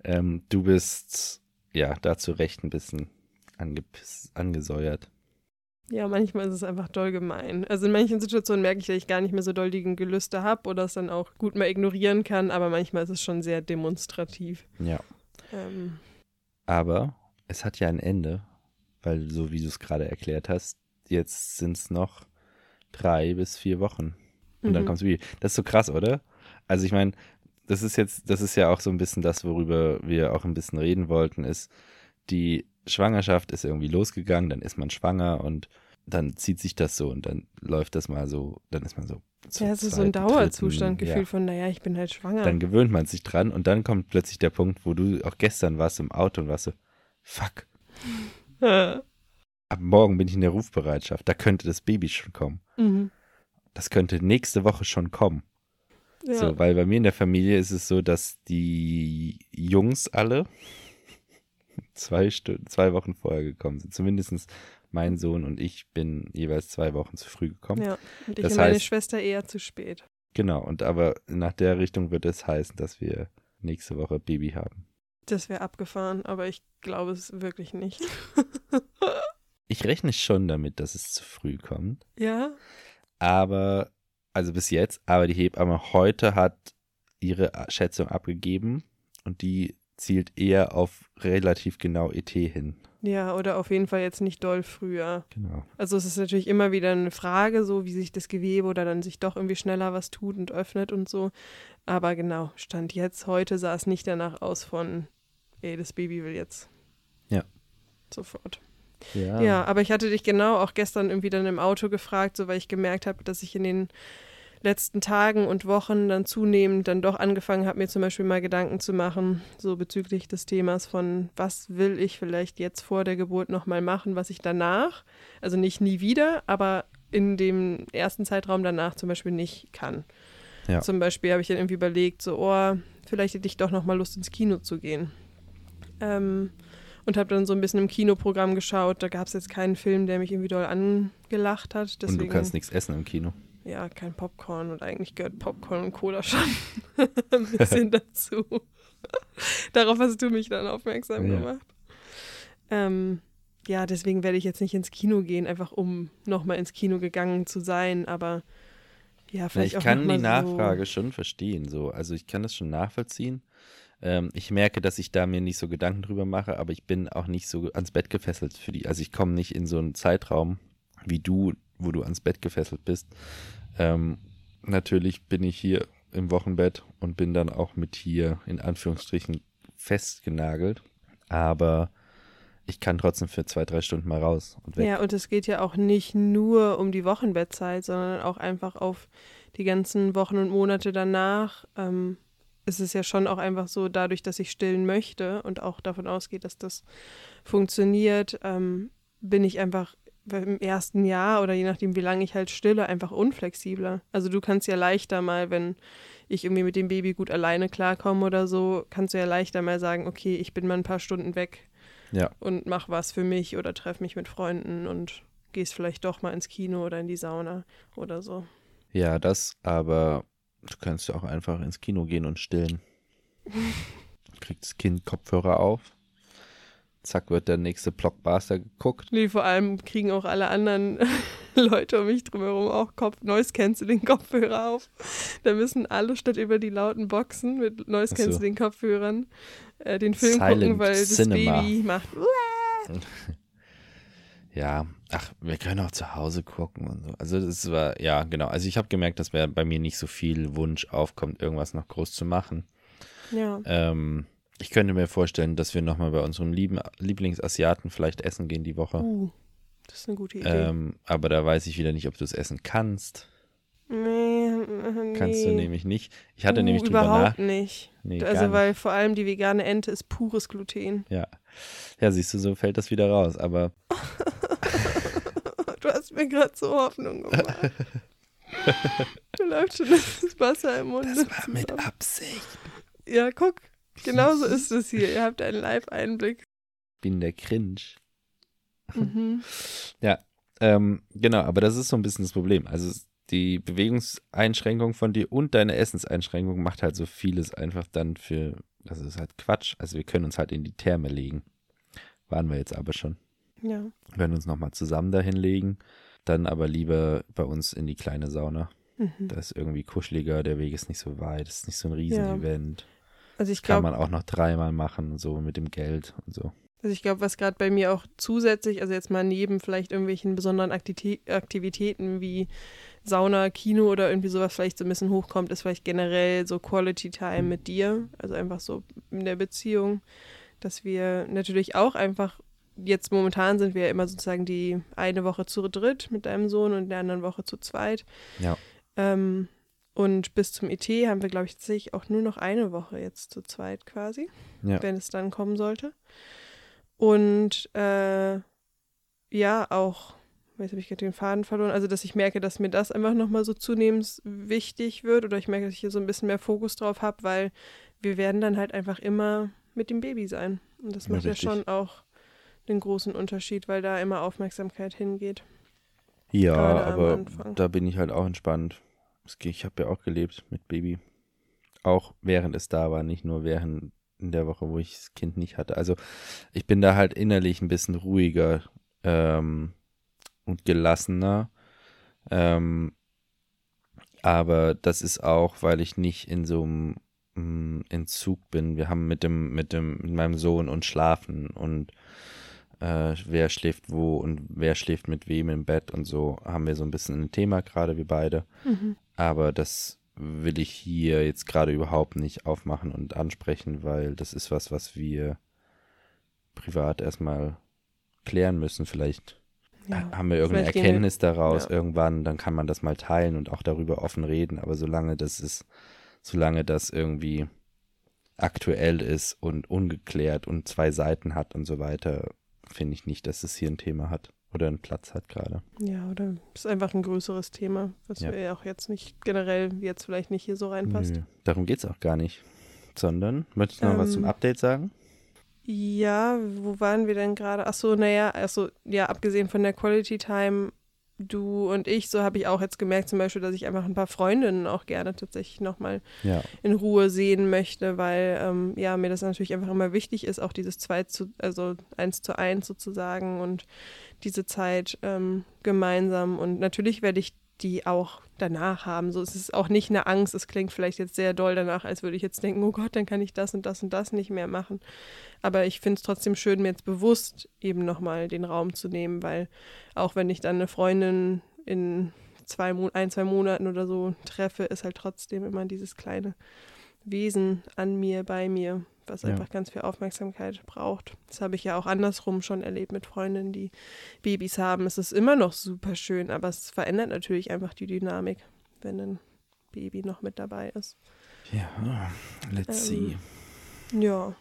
B: Ähm, du bist ja da zu Recht ein bisschen angesäuert.
A: Ja, manchmal ist es einfach doll gemein. Also in manchen Situationen merke ich, dass ich gar nicht mehr so doll die Gelüste habe oder es dann auch gut mal ignorieren kann, aber manchmal ist es schon sehr demonstrativ.
B: Ja.
A: Ähm,
B: Aber es hat ja ein Ende, weil so wie du es gerade erklärt hast, jetzt sind es noch drei bis vier Wochen. Und dann
A: mhm.
B: kommt's wie. Das ist so krass, oder? Also ich meine, das ist jetzt, das ist ja auch so ein bisschen das, worüber wir auch ein bisschen reden wollten, ist, die Schwangerschaft ist irgendwie losgegangen, dann ist man schwanger und dann zieht sich das so und dann läuft das mal so, dann ist man so.
A: Ja, es ist so ein
B: zweiten,
A: Dauerzustand,
B: dritten,
A: Gefühl
B: ja.
A: von, naja, ich bin halt schwanger.
B: Dann gewöhnt man sich dran und dann kommt plötzlich der Punkt, wo du auch gestern warst im Auto und warst so, fuck, [laughs] ab morgen bin ich in der Rufbereitschaft, da könnte das Baby schon kommen.
A: mhm.
B: Das könnte nächste Woche schon kommen.
A: ja.
B: So, weil bei mir in der Familie ist es so, dass die Jungs alle zwei, Stunden, zwei Wochen vorher gekommen sind. Zumindest mein Sohn und ich bin jeweils zwei Wochen zu früh gekommen.
A: ja. Und ich
B: Das
A: und meine
B: heißt-
A: Schwester eher zu spät.
B: Genau, und aber nach der Richtung wird es heißen, dass wir nächste Woche Baby haben.
A: Das wäre abgefahren, aber ich glaube es wirklich nicht. [laughs]
B: Ich rechne schon damit, dass es zu früh kommt.
A: ja?
B: Aber, also bis jetzt, aber die Hebamme heute hat ihre Schätzung abgegeben und die zielt eher auf relativ genau ET hin.
A: Ja, oder auf jeden Fall jetzt nicht doll früher.
B: Genau.
A: Also es ist natürlich immer wieder eine Frage, so wie sich das Gewebe oder dann sich doch irgendwie schneller was tut und öffnet und so. Aber genau, Stand jetzt, heute sah es nicht danach aus von, ey, das Baby will jetzt.
B: Ja.
A: Sofort.
B: Ja.
A: Ja, aber ich hatte dich genau auch gestern irgendwie dann im Auto gefragt, so weil ich gemerkt habe, dass ich in den letzten Tagen und Wochen dann zunehmend dann doch angefangen habe, mir zum Beispiel mal Gedanken zu machen, so bezüglich des Themas von, was will ich vielleicht jetzt vor der Geburt nochmal machen, was ich danach, also nicht nie wieder, aber in dem ersten Zeitraum danach zum Beispiel nicht kann.
B: Ja.
A: Zum Beispiel habe ich dann irgendwie überlegt, so, oh, vielleicht hätte ich doch nochmal Lust ins Kino zu gehen. Ähm, und habe dann so ein bisschen im Kinoprogramm geschaut. Da gab es jetzt keinen Film, der mich irgendwie doll angelacht hat. Deswegen,
B: und du kannst nichts essen im Kino.
A: Ja, kein Popcorn und eigentlich gehört Popcorn und Cola schon [laughs] ein bisschen [laughs] dazu. Darauf hast du mich dann aufmerksam
B: Ja.
A: gemacht. Ähm, ja, deswegen werde ich jetzt nicht ins Kino gehen, einfach um nochmal ins Kino gegangen zu sein, aber ja,
B: Na,
A: vielleicht
B: ich
A: auch
B: kann die
A: so-
B: Nachfrage schon verstehen. So. Also ich kann das schon nachvollziehen. Ähm, ich merke, dass ich da mir nicht so Gedanken drüber mache, aber ich bin auch nicht so ans Bett gefesselt für die. Also ich komme nicht in so einen Zeitraum wie du, wo du ans Bett gefesselt bist. Ähm, natürlich bin ich hier im Wochenbett und bin dann auch mit hier in Anführungsstrichen festgenagelt. Aber ich kann trotzdem für zwei, drei Stunden mal raus und weg.
A: Ja, und es geht ja auch nicht nur um die Wochenbettzeit, sondern auch einfach auf die ganzen Wochen und Monate danach. Ähm, ist ja schon auch einfach so, dadurch, dass ich stillen möchte und auch davon ausgeht, dass das funktioniert, ähm, bin ich einfach im ersten Jahr oder je nachdem, wie lange ich halt stille, einfach unflexibler. Also du kannst ja leichter mal, wenn ich irgendwie mit dem Baby gut alleine klarkomme oder so, kannst du ja leichter mal sagen, okay, ich bin mal ein paar Stunden weg
B: Ja.
A: und mach was für mich oder treffe mich mit Freunden und gehst vielleicht doch mal ins Kino oder in die Sauna oder so.
B: Ja, das, aber du kannst ja auch einfach ins Kino gehen und stillen. [laughs] Kriegt das Kind Kopfhörer auf. Zack, wird der nächste Blockbuster geguckt.
A: Nee, vor allem kriegen auch alle anderen [laughs] Leute um mich drumherum auch Kopf Noise Canceling Kopfhörer auf. Da müssen alle statt über die lauten Boxen mit Noise. Canceling Kopfhörern äh, den Film
B: Silent
A: gucken, weil
B: Cinema.
A: das Baby macht. [laughs]
B: Ja, ach, wir können auch zu Hause gucken und so. Also das war, ja, genau. Also ich habe gemerkt, dass bei mir nicht so viel Wunsch aufkommt, irgendwas noch groß zu machen.
A: Ja.
B: Ähm, ich könnte mir vorstellen, dass wir nochmal bei unserem lieben Lieblingsasiaten vielleicht essen gehen die Woche.
A: Uh, das ist eine gute Idee.
B: Ähm, aber da weiß ich wieder nicht, ob du es essen kannst.
A: nee, äh,
B: Kannst du
A: nee.
B: nämlich nicht. Ich hatte
A: Uh,
B: nämlich drüber
A: überhaupt
B: nach.
A: nicht.
B: Nee,
A: also
B: nicht.
A: weil vor allem die vegane Ente ist pures Gluten.
B: Ja. Ja, siehst du, so fällt das wieder raus. Aber [laughs]
A: Du hast mir gerade so Hoffnung gemacht. [laughs] Mir läuft schon das Wasser im Mund. zusammen.
B: Absicht.
A: Ja, guck. Genauso ist es hier. Ihr habt einen Live-Einblick.
B: Bin der Cringe.
A: Mhm. [laughs]
B: Ja, ähm, genau, aber das ist so ein bisschen das Problem. Also die Bewegungseinschränkung von dir und deine Essenseinschränkung macht halt so vieles einfach dann für, das ist halt Quatsch. Also wir können uns halt in die Therme legen. Waren wir jetzt aber schon.
A: Ja.
B: Wir können uns nochmal zusammen dahin legen, dann aber lieber bei uns in die kleine Sauna.
A: Mhm.
B: Das ist irgendwie kuscheliger, der Weg ist nicht so weit, es ist nicht so ein Riesenevent.
A: Also ich
B: Kann
A: glaube,
B: man auch noch dreimal machen, so mit dem Geld und so.
A: also ich glaube, was gerade bei mir auch zusätzlich, also jetzt mal neben vielleicht irgendwelchen besonderen Aktivitä Aktivitäten wie Sauna, Kino oder irgendwie sowas vielleicht so ein bisschen hochkommt, ist vielleicht generell so Quality Time mit dir, also einfach so in der Beziehung, dass wir natürlich auch einfach jetzt momentan sind wir ja immer sozusagen die eine Woche zu dritt mit deinem Sohn und der anderen Woche zu zweit.
B: Ja.
A: Ähm, und bis zum ET haben wir, glaube ich, tatsächlich auch nur noch eine Woche jetzt zu zweit quasi,
B: Ja.
A: wenn es dann kommen sollte. Und äh, ja, auch, jetzt habe ich gerade den Faden verloren, also dass ich merke, dass mir das einfach nochmal so zunehmend wichtig wird oder ich merke, dass ich hier so ein bisschen mehr Fokus drauf habe, weil wir werden dann halt einfach immer mit dem Baby sein. Und das
B: Ja,
A: macht ja
B: richtig.
A: schon auch den großen Unterschied, weil da immer Aufmerksamkeit hingeht.
B: Ja, aber da bin ich halt auch entspannt. Ich habe ja auch gelebt mit Baby. Auch während es da war, nicht nur während in der Woche, wo ich das Kind nicht hatte. Also ich bin da halt innerlich ein bisschen ruhiger ähm, und gelassener. Ähm, aber das ist auch, weil ich nicht in so einem mm, Entzug bin. Wir haben mit dem, mit dem, mit meinem Sohn und schlafen und äh, wer schläft wo und wer schläft mit wem im Bett und so haben wir so ein bisschen ein Thema gerade, wir beide.
A: Mhm.
B: Aber das will ich hier jetzt gerade überhaupt nicht aufmachen und ansprechen, weil das ist was, was wir privat erstmal klären müssen. Vielleicht
A: Ja.
B: haben wir irgendeine Erkenntnis daraus
A: ja.
B: irgendwann, dann kann man das mal teilen und auch darüber offen reden. Aber solange das ist, solange das irgendwie aktuell ist und ungeklärt und zwei Seiten hat und so weiter, finde ich nicht, dass es hier ein Thema hat oder einen Platz hat gerade.
A: Ja, oder ist einfach ein größeres Thema, was
B: Ja.
A: wir ja auch jetzt nicht generell jetzt vielleicht nicht hier so reinpasst.
B: Nö, darum geht es auch gar nicht. Sondern, möchtest du noch was
A: Ähm,
B: zum Update sagen?
A: Ja, wo waren wir denn gerade? Ach so, naja, also ja, abgesehen von der Quality Time, du und ich, so habe ich auch jetzt gemerkt zum Beispiel, dass ich einfach ein paar Freundinnen auch gerne tatsächlich nochmal
B: Ja,
A: in Ruhe sehen möchte, weil ähm, ja, mir das natürlich einfach immer wichtig ist, auch dieses zwei zu, also eins zu eins sozusagen und diese Zeit ähm, gemeinsam. Und natürlich werde ich die auch danach haben. So es ist auch nicht eine Angst. Es klingt vielleicht jetzt sehr doll danach, als würde ich jetzt denken, oh Gott, dann kann ich das und das und das nicht mehr machen. Aber ich finde es trotzdem schön, mir jetzt bewusst eben nochmal den Raum zu nehmen, weil auch wenn ich dann eine Freundin in zwei ein, zwei Monaten oder so treffe, ist halt trotzdem immer dieses kleine Wesen an mir, bei mir, was
B: Ja.
A: einfach ganz viel Aufmerksamkeit braucht. Das habe ich ja auch andersrum schon erlebt mit Freundinnen, die Babys haben. Es ist immer noch super schön, aber es verändert natürlich einfach die Dynamik, wenn ein Baby noch mit dabei ist.
B: Ja, let's
A: Ähm,
B: see.
A: Ja.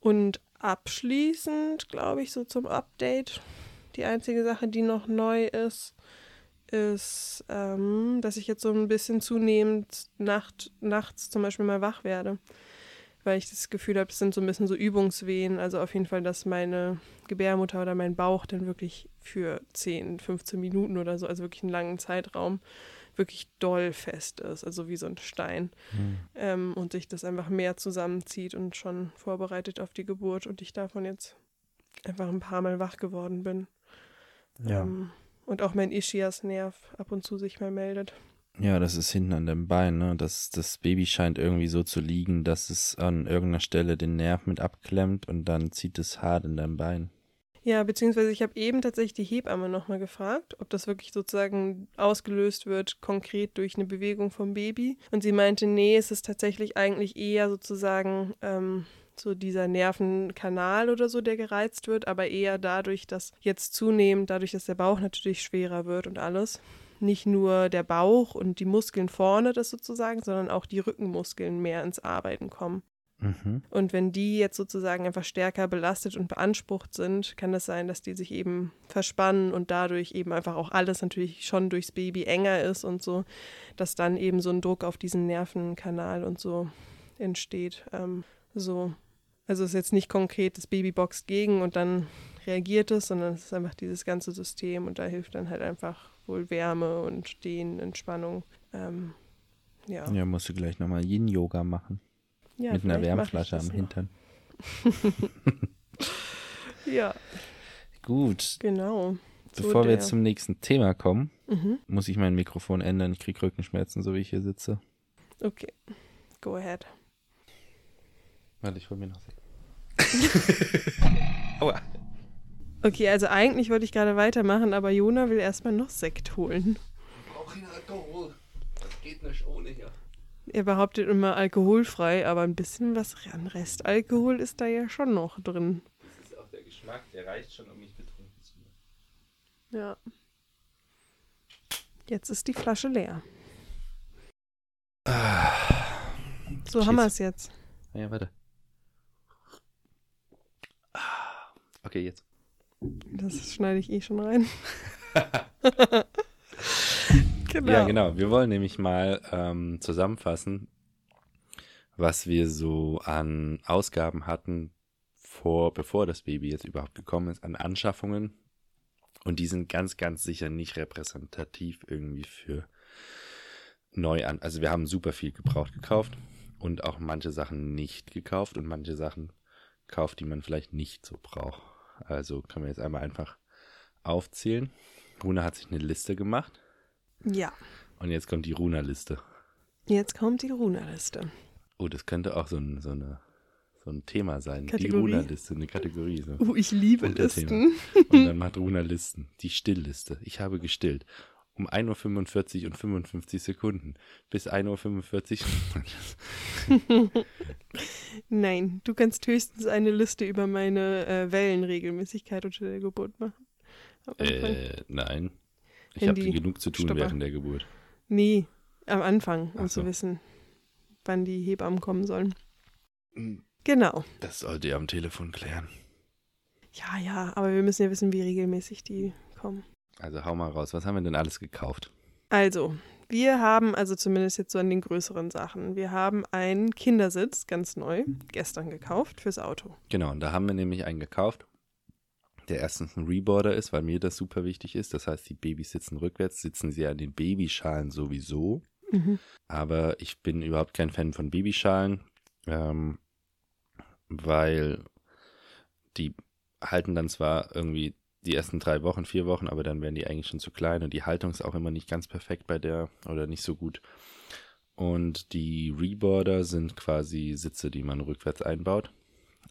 A: Und abschließend, glaube ich, so zum Update, die einzige Sache, die noch neu ist, ist, ähm, dass ich jetzt so ein bisschen zunehmend Nacht, nachts zum Beispiel mal wach werde. Weil ich das Gefühl habe, es sind so ein bisschen so Übungswehen. Also auf jeden Fall, dass meine Gebärmutter oder mein Bauch dann wirklich für 10, 15 Minuten oder so, also wirklich einen langen Zeitraum, wirklich doll fest ist. Also wie so ein Stein
B: Hm.
A: ähm, und sich das einfach mehr zusammenzieht und schon vorbereitet auf die Geburt und ich davon jetzt einfach ein paar Mal wach geworden bin.
B: Ja.
A: Ähm, und auch mein Ischias-Nerv ab und zu sich mal meldet.
B: Ja, das ist hinten an dem Bein, ne? Das, das Baby scheint irgendwie so zu liegen, dass es an irgendeiner Stelle den Nerv mit abklemmt und dann zieht es hart in deinem Bein.
A: Ja, beziehungsweise ich habe eben tatsächlich die Hebamme nochmal gefragt, ob das wirklich sozusagen ausgelöst wird, konkret durch eine Bewegung vom Baby. Und sie meinte, nee, es ist tatsächlich eigentlich eher sozusagen ähm, so dieser Nervenkanal oder so, der gereizt wird, aber eher dadurch, dass jetzt zunehmend, dadurch, dass der Bauch natürlich schwerer wird und alles, nicht nur der Bauch und die Muskeln vorne das sozusagen, sondern auch die Rückenmuskeln mehr ins Arbeiten kommen.
B: Mhm.
A: Und wenn die jetzt sozusagen einfach stärker belastet und beansprucht sind, kann es sein, dass die sich eben verspannen und dadurch eben einfach auch alles natürlich schon durchs Baby enger ist und so, dass dann eben so ein Druck auf diesen Nervenkanal und so entsteht. Ähm, so. Also es ist jetzt nicht konkret, das Baby boxt gegen und dann reagiert es, sondern es ist einfach dieses ganze System und da hilft dann halt einfach wohl Wärme und Dehnen, Entspannung. Ähm, ja.
B: Ja, musst du gleich nochmal Yin-Yoga machen.
A: Ja,
B: mit einer Wärmflasche am
A: noch.
B: Hintern. [laughs]
A: Ja,
B: Gut,
A: genau. So
B: bevor wir
A: der-
B: jetzt zum nächsten Thema kommen,
A: Mhm.
B: muss ich mein Mikrofon ändern. Ich krieg Rückenschmerzen, so wie ich hier sitze.
A: Okay, go ahead.
B: Warte, ich hol mir noch. [laughs] Aua.
A: Okay, also eigentlich wollte ich gerade weitermachen, aber Jona will erstmal noch Sekt holen.
B: Brauche ich Alkohol? Das geht nicht ohne hier.
A: Er behauptet immer alkoholfrei, aber ein bisschen was an Restalkohol ist da ja schon noch drin.
B: Das ist auch der Geschmack, der reicht schon, um mich betrunken zu machen.
A: Ja. Jetzt ist die Flasche leer. So
B: Cheers.
A: haben wir es jetzt.
B: Ah Ja, warte. Ah, Okay, jetzt.
A: Das schneide ich eh schon rein. [laughs] genau.
B: Ja, genau. Wir wollen nämlich mal ähm, zusammenfassen, was wir so an Ausgaben hatten, vor, bevor das Baby jetzt überhaupt gekommen ist, an Anschaffungen. Und die sind ganz, ganz sicher nicht repräsentativ irgendwie für neu an. Also wir haben super viel gebraucht gekauft und auch manche Sachen nicht gekauft und manche Sachen gekauft, die man vielleicht nicht so braucht. Also können wir jetzt einmal einfach aufzählen. Runa hat sich eine Liste gemacht.
A: Ja.
B: Und jetzt kommt die Runa-Liste.
A: Jetzt kommt die Runa-Liste.
B: Oh, das könnte auch so ein, so eine, so ein Thema sein.
A: Kategorie?
B: Die Runa-Liste, eine Kategorie. So.
A: Oh, ich liebe. Listen.
B: Und dann macht Runa Listen. Die Stillliste. Ich habe gestillt. Um 1.45 Uhr und 55 Sekunden. Bis 1.45 Uhr. [laughs]
A: Nein, du kannst höchstens eine Liste über meine äh, Wellenregelmäßigkeit unter der Geburt machen.
B: Äh, nein. Ich habe genug zu tun
A: Stopper.
B: während der Geburt.
A: Nee, am Anfang, um
B: so.
A: zu wissen, wann die Hebammen kommen sollen. Genau.
B: Das sollte ihr am Telefon klären.
A: Ja, ja, aber wir müssen ja wissen, wie regelmäßig die kommen.
B: Also hau mal raus. Was haben wir denn alles gekauft?
A: Also, wir haben, also zumindest jetzt so an den größeren Sachen, wir haben einen Kindersitz, ganz neu, gestern gekauft fürs Auto.
B: Genau, und da haben wir nämlich einen gekauft, der erstens ein Reboarder ist, weil mir das super wichtig ist. Das heißt, die Babys sitzen rückwärts, sitzen sie an den Babyschalen sowieso.
A: Mhm.
B: Aber ich bin überhaupt kein Fan von Babyschalen, ähm, weil die halten dann zwar irgendwie die ersten drei Wochen, vier Wochen, aber dann werden die eigentlich schon zu klein und die Haltung ist auch immer nicht ganz perfekt bei der oder nicht so gut. Und die Reboarder sind quasi Sitze, die man rückwärts einbaut.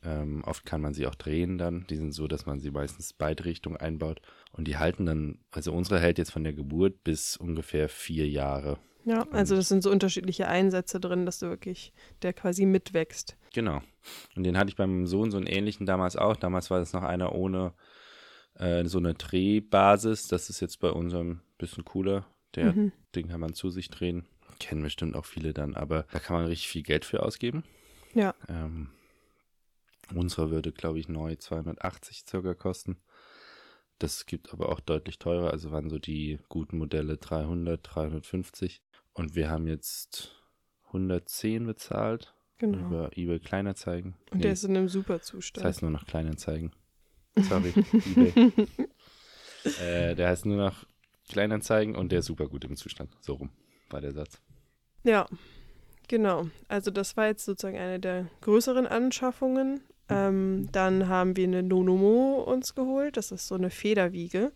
B: Ähm, oft kann man sie auch drehen dann. Die sind so, dass man sie meistens beide Richtungen einbaut. Und die halten dann, also unsere hält jetzt von der Geburt bis ungefähr vier Jahre.
A: Ja, also das sind so unterschiedliche Einsätze drin, dass du wirklich, der quasi mitwächst.
B: Genau. Und den hatte ich beim Sohn so einen ähnlichen damals auch. Damals war das noch einer ohne äh, so eine Drehbasis. Das ist jetzt bei unserem bisschen cooler. Der
A: Mhm.
B: Ding kann man zu sich drehen. Kennen bestimmt auch viele dann, aber da kann man richtig viel Geld für ausgeben.
A: Ja.
B: Ähm, unsere würde, glaube ich, neu 280 circa kosten. Das gibt aber auch deutlich teurer. Also waren so die guten Modelle 300, 350. Und wir haben jetzt 110 bezahlt
A: Genau.
B: über eBay Kleinanzeigen.
A: Und
B: Nee,
A: der ist in einem super
B: das
A: Zustand.
B: heißt nur noch Kleinanzeigen. Sorry, [laughs] äh, der heißt nur noch Kleinanzeigen und der ist super gut im Zustand. So rum war der Satz.
A: Ja, genau. Also das war jetzt sozusagen eine der größeren Anschaffungen. Ähm, dann haben wir eine Nonomo uns geholt. Das ist so eine Federwiege.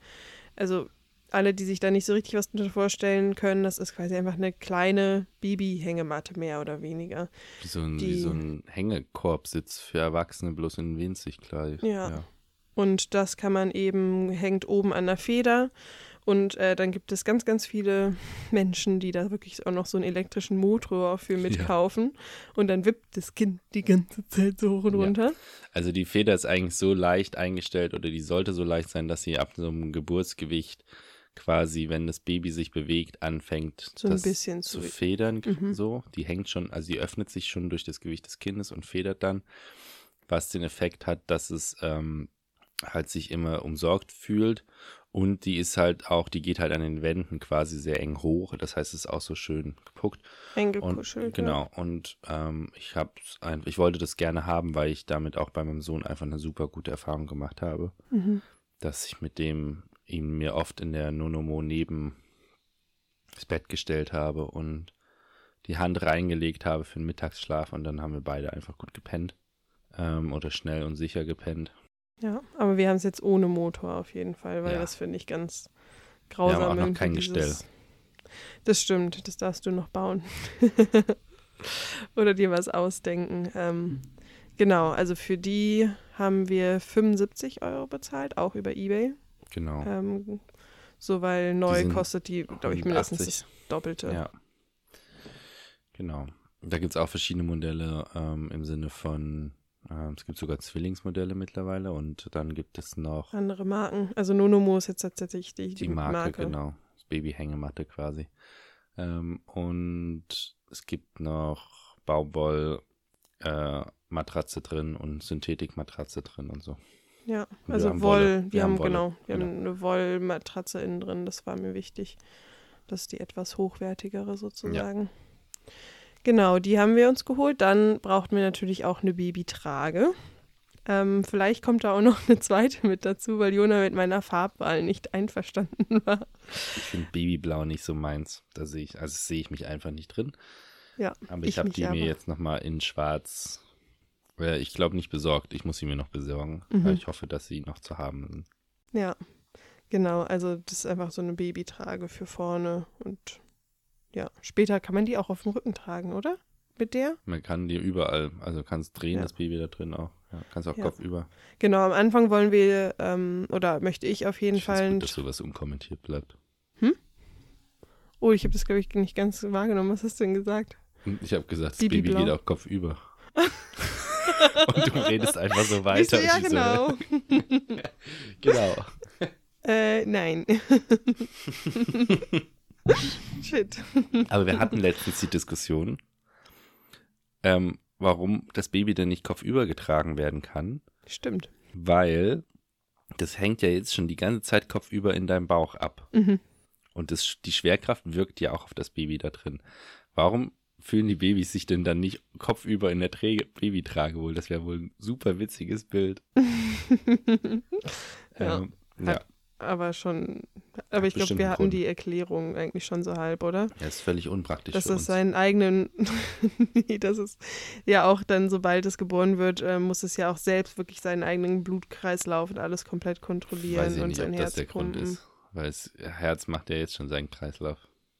A: Also alle, die sich da nicht so richtig was vorstellen können, das ist quasi einfach eine kleine Baby-Hängematte mehr oder weniger.
B: Wie so ein, wie
A: Die-
B: so ein Hängekorbsitz für Erwachsene, bloß in winzig klein.
A: Ja. Und das kann man eben, hängt oben an der Feder. Und äh, dann gibt es ganz, ganz viele Menschen, die da wirklich auch noch so einen elektrischen Motor für mitkaufen. Und dann wippt das Kind die ganze Zeit so hoch und
B: Ja.
A: runter.
B: Also die Feder ist eigentlich so leicht eingestellt oder die sollte so leicht sein, dass sie ab so einem Geburtsgewicht quasi, wenn das Baby sich bewegt, anfängt,
A: So ein bisschen
B: zu
A: zu-
B: federn.
A: Mhm.
B: So, die hängt schon, also die öffnet sich schon durch das Gewicht des Kindes und federt dann, was den Effekt hat, dass es ähm, halt sich immer umsorgt fühlt und die ist halt auch, die geht halt an den Wänden quasi sehr eng hoch. Das heißt, es ist auch so schön gepuckt.
A: Eng
B: Und,
A: gekuschelt.
B: genau, und ähm, ich hab's einfach, ich wollte das gerne haben, weil ich damit auch bei meinem Sohn einfach eine super gute Erfahrung gemacht habe.
A: Mhm.
B: dass ich mit dem ihm mir oft in der Nonomo neben das Bett gestellt habe und die Hand reingelegt habe für den Mittagsschlaf und dann haben wir beide einfach gut gepennt ähm, oder schnell und sicher gepennt.
A: Ja, aber wir haben es jetzt ohne Motor auf jeden Fall, weil
B: Ja.
A: das finde ich ganz grausam.
B: auch noch kein Gestell.
A: Das stimmt, das darfst du noch bauen. [laughs] Oder dir was ausdenken. Ähm, genau, also für die haben wir 75 Euro bezahlt, auch über Ebay.
B: Genau.
A: Ähm, so, weil neu
B: sind
A: kostet die, glaube ich, mindestens
B: 180.
A: das Doppelte.
B: Ja. Genau. Da gibt es auch verschiedene Modelle ähm, im Sinne von, es gibt sogar Zwillingsmodelle mittlerweile und dann gibt es noch
A: Andere Marken. Also Nonomo ist jetzt tatsächlich die,
B: die Marke, genau. Das Babyhängematte quasi. Ähm, und es gibt noch Baumwoll, äh, Matratze drin und Synthetikmatratze drin und so.
A: Ja,
B: Und
A: also
B: haben
A: Woll. Wir,
B: Wir
A: haben,
B: haben Wolle.
A: genau, wir
B: Genau.
A: haben eine Wollmatratze innen drin. Das war mir wichtig. Das ist die etwas hochwertigere sozusagen. Genau, die haben wir uns geholt. Dann brauchten wir natürlich auch eine Babytrage. Ähm, vielleicht kommt da auch noch eine zweite mit dazu, weil Jona mit meiner Farbwahl nicht einverstanden war.
B: Ich finde Babyblau nicht so meins. Da sehe ich, also sehe ich mich einfach nicht drin.
A: Ja,
B: Aber
A: ich
B: ich habe die
A: aber.
B: mir jetzt nochmal in schwarz, äh, ich glaube nicht besorgt. Ich muss sie mir noch besorgen.
A: Mhm.
B: Ich hoffe, dass sie noch zu haben sind.
A: Ja, genau. Also das ist einfach so eine Babytrage für vorne und ja, später kann man die auch auf dem Rücken tragen, oder? Mit der?
B: Man kann die überall, also kannst drehen,
A: Ja.
B: das Baby da drin auch. Ja, kannst auch
A: Ja.
B: Kopf über.
A: Genau, am Anfang wollen wir, ähm, oder möchte ich auf jeden
B: Ich
A: Fall.
B: gut, dass sowas unkommentiert bleibt.
A: oh, ich habe das, glaube ich, nicht ganz wahrgenommen. Was hast du denn gesagt?
B: Ich habe gesagt, das
A: Baby
B: Baby geht auch Kopf über. [laughs] Und du redest einfach so weiter.
A: so, ja, genau. [laughs]
B: Genau. [laughs]
A: äh, nein. Shit.
B: Aber wir hatten letztens die Diskussion, ähm, warum das Baby denn nicht kopfüber getragen werden kann,
A: Stimmt.
B: weil das hängt ja jetzt schon die ganze Zeit kopfüber in deinem Bauch ab.
A: Mhm.
B: Und das, die Schwerkraft wirkt ja auch auf das Baby da drin. Warum fühlen die Babys sich denn dann nicht kopfüber in der Träge Babytrage wohl? Das wäre wohl ein super witziges Bild.
A: Ja. [laughs]
B: ähm, ja.
A: Hat- Aber schon, aber ich glaube, wir hatten
B: Grund.
A: die Erklärung eigentlich schon so halb, oder?
B: ja, ist völlig unpraktisch
A: Dass es seinen eigenen, [laughs] nee, das ist ja auch dann, sobald es geboren wird, äh, muss es ja auch selbst wirklich seinen eigenen Blutkreislauf und alles komplett kontrollieren
B: Weiß ich
A: und
B: nicht,
A: sein
B: ob das der Grund ist. Weil das Herz macht ja jetzt schon seinen Kreislauf.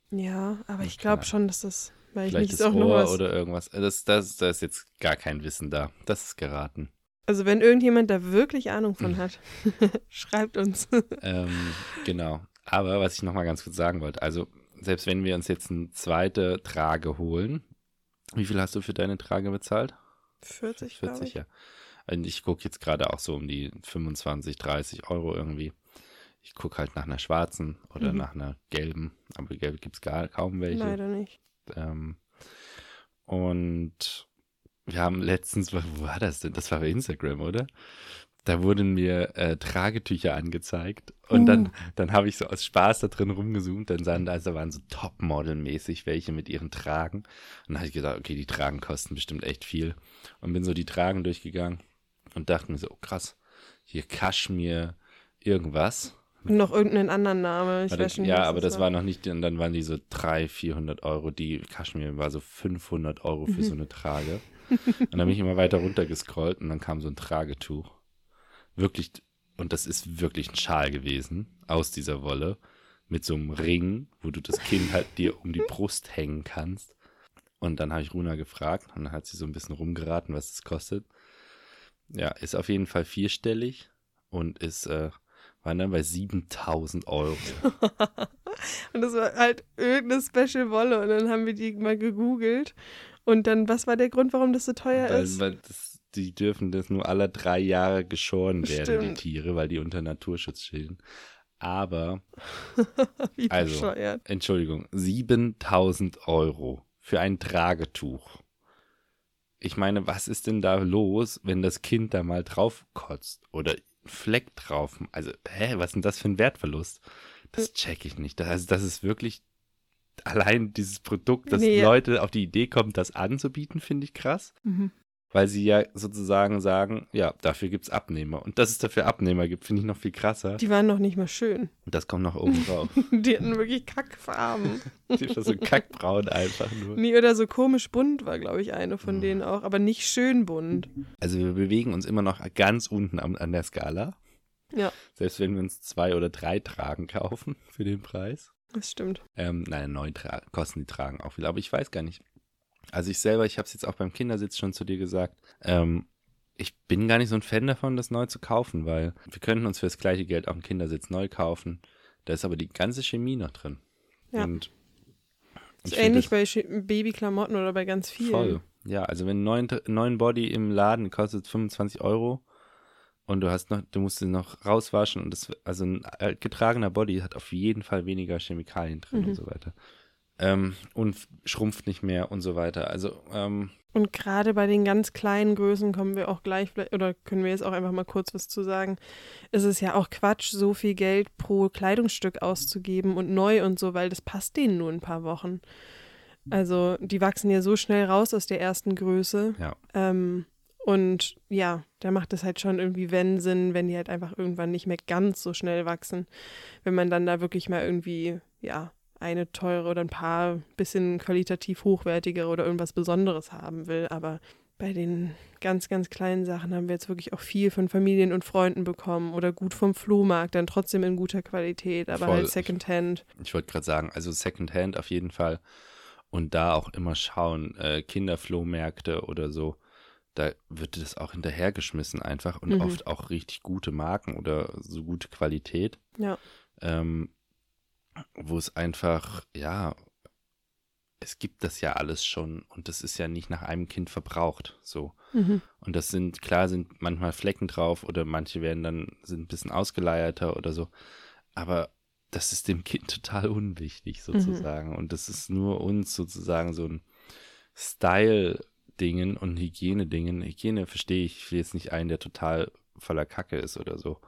A: Ja, aber ich glaube schon, dass das, weil ich
B: Vielleicht
A: nicht
B: das
A: auch noch
B: Ohr
A: was.
B: oder irgendwas. Äh, Das, das, da ist jetzt gar kein Wissen da. Das ist geraten.
A: Also wenn irgendjemand da wirklich Ahnung von
B: Hm.
A: hat, [laughs] schreibt uns.
B: ähm, genau. Aber was ich nochmal ganz kurz sagen wollte, also selbst wenn wir uns jetzt eine zweite Trage holen, wie viel hast du für deine Trage bezahlt?
A: 40,
B: 40, ja. Und ich gucke jetzt gerade auch so um die 25, 30 Euro irgendwie. Ich gucke halt nach einer schwarzen oder
A: Mhm.
B: nach einer gelben, aber gelbe gibt es gar kaum welche.
A: Leider nicht.
B: Ähm, und wir haben letztens, wo war das denn? Das war bei Instagram, oder? Da wurden mir äh, Tragetücher angezeigt und
A: Uh.
B: dann, dann habe ich so aus Spaß da drin rumgezoomt, dann sahen da, also waren so Topmodel-mäßig welche mit ihren Tragen. Und dann habe ich gedacht, okay, die Tragen kosten bestimmt echt viel. Und bin so die Tragen durchgegangen und dachte mir so, oh krass, hier Kaschmir irgendwas.
A: Noch irgendeinen anderen Namen. Ich weiß nicht,
B: ja, aber das war noch nicht, und dann waren die so 300, 400 Euro. Die Kaschmir war so 500 Euro für so eine Trage. Und dann bin ich immer weiter runtergescrollt und dann kam so ein Tragetuch. Wirklich, und das ist wirklich ein Schal gewesen aus dieser Wolle mit so einem Ring, wo du das Kind halt dir um die Brust hängen kannst. Und dann habe ich Runa gefragt und dann hat sie so ein bisschen rumgeraten, was das kostet. Ja, ist auf jeden Fall vierstellig und ist, äh, war dann bei 7000 Euro. [laughs]
A: Und das war halt irgendeine Special Wolle. Und dann haben wir die mal gegoogelt. Und dann, was war der Grund, warum das so teuer
B: Weil,
A: ist?
B: weil das, die dürfen das nur alle drei Jahre geschoren werden, die
A: Stimmt.
B: Tiere, weil die unter Naturschutz stehen. Aber, [laughs]
A: Wie
B: also,
A: bescheuert.
B: Entschuldigung, 7000 Euro für ein Tragetuch. Ich meine, was ist denn da los, wenn das Kind da mal drauf kotzt oder einen Fleck drauf? Also, hä, was ist denn das für ein Wertverlust? Das check ich nicht. Das, also, das ist wirklich allein dieses Produkt, dass
A: Nee.
B: Leute auf die Idee kommen, das anzubieten, finde ich krass.
A: Mhm.
B: Weil sie ja sozusagen sagen, ja, dafür gibt es Abnehmer. Und dass es dafür Abnehmer gibt, finde ich noch viel krasser.
A: Die waren noch nicht mal schön.
B: Und das kommt noch oben drauf. [laughs]
A: Die hatten wirklich Kackfarben.
B: Die war so kackbraun einfach nur.
A: Nee, oder so komisch bunt war, glaube ich, eine von
B: Mhm.
A: denen auch. Aber nicht schön bunt.
B: Also wir bewegen uns immer noch ganz unten am, an der Skala.
A: Ja.
B: Selbst wenn wir uns zwei oder drei Tragen kaufen für den Preis.
A: Das stimmt.
B: Ähm, nein, neun Tra kosten die Tragen auch viel. Aber ich weiß gar nicht. Also ich selber, ich habe es jetzt auch beim Kindersitz schon zu dir gesagt, ähm, ich bin gar nicht so ein Fan davon, das neu zu kaufen, weil wir könnten uns für das gleiche Geld auch einen Kindersitz neu kaufen. Da ist aber die ganze Chemie noch drin.
A: Ja.
B: Und
A: Ist ähnlich bei Babyklamotten oder bei ganz vielen.
B: voll. Ja, also wenn ein neuen, neuen Body im Laden kostet 25 Euro und du hast noch, du musst ihn noch rauswaschen und das, also ein getragener Body hat auf jeden Fall weniger Chemikalien drin
A: Mhm.
B: und so weiter. Ähm, und schrumpft nicht mehr und so weiter. Also, ähm,
A: Und gerade bei den ganz kleinen Größen kommen wir auch gleich, oder können wir jetzt auch einfach mal kurz was zu sagen. Es ist ja auch Quatsch, so viel Geld pro Kleidungsstück auszugeben und neu und so, weil das passt denen nur ein paar Wochen. Also die wachsen ja so schnell raus aus der ersten Größe.
B: Ja.
A: Ähm, und ja, da macht es halt schon irgendwie wenn Sinn, wenn die halt einfach irgendwann nicht mehr ganz so schnell wachsen. Wenn man dann da wirklich mal irgendwie, ja, eine teure oder ein paar bisschen qualitativ hochwertigere oder irgendwas Besonderes haben will. Aber bei den ganz, ganz kleinen Sachen haben wir jetzt wirklich auch viel von Familien und Freunden bekommen oder gut vom Flohmarkt, dann trotzdem in guter Qualität, aber
B: Voll.
A: halt Secondhand.
B: ich wollte gerade sagen, also Secondhand auf jeden Fall. Und da auch immer schauen, äh, Kinderflohmärkte oder so, da wird das auch hinterhergeschmissen einfach und
A: Mhm.
B: oft auch richtig gute Marken oder so gute Qualität.
A: Ja.
B: ähm, wo es einfach, ja, es gibt das ja alles schon und das ist ja nicht nach einem Kind verbraucht, so.
A: Mhm.
B: Und das sind, klar sind manchmal Flecken drauf oder manche werden dann, sind ein bisschen ausgeleierter oder so, aber das ist dem Kind [laughs] total unwichtig sozusagen und das ist nur uns sozusagen so ein Style-Dingen und Hygiene-Dingen. Hygiene verstehe ich, ich will jetzt nicht einen, der total voller Kacke ist oder so,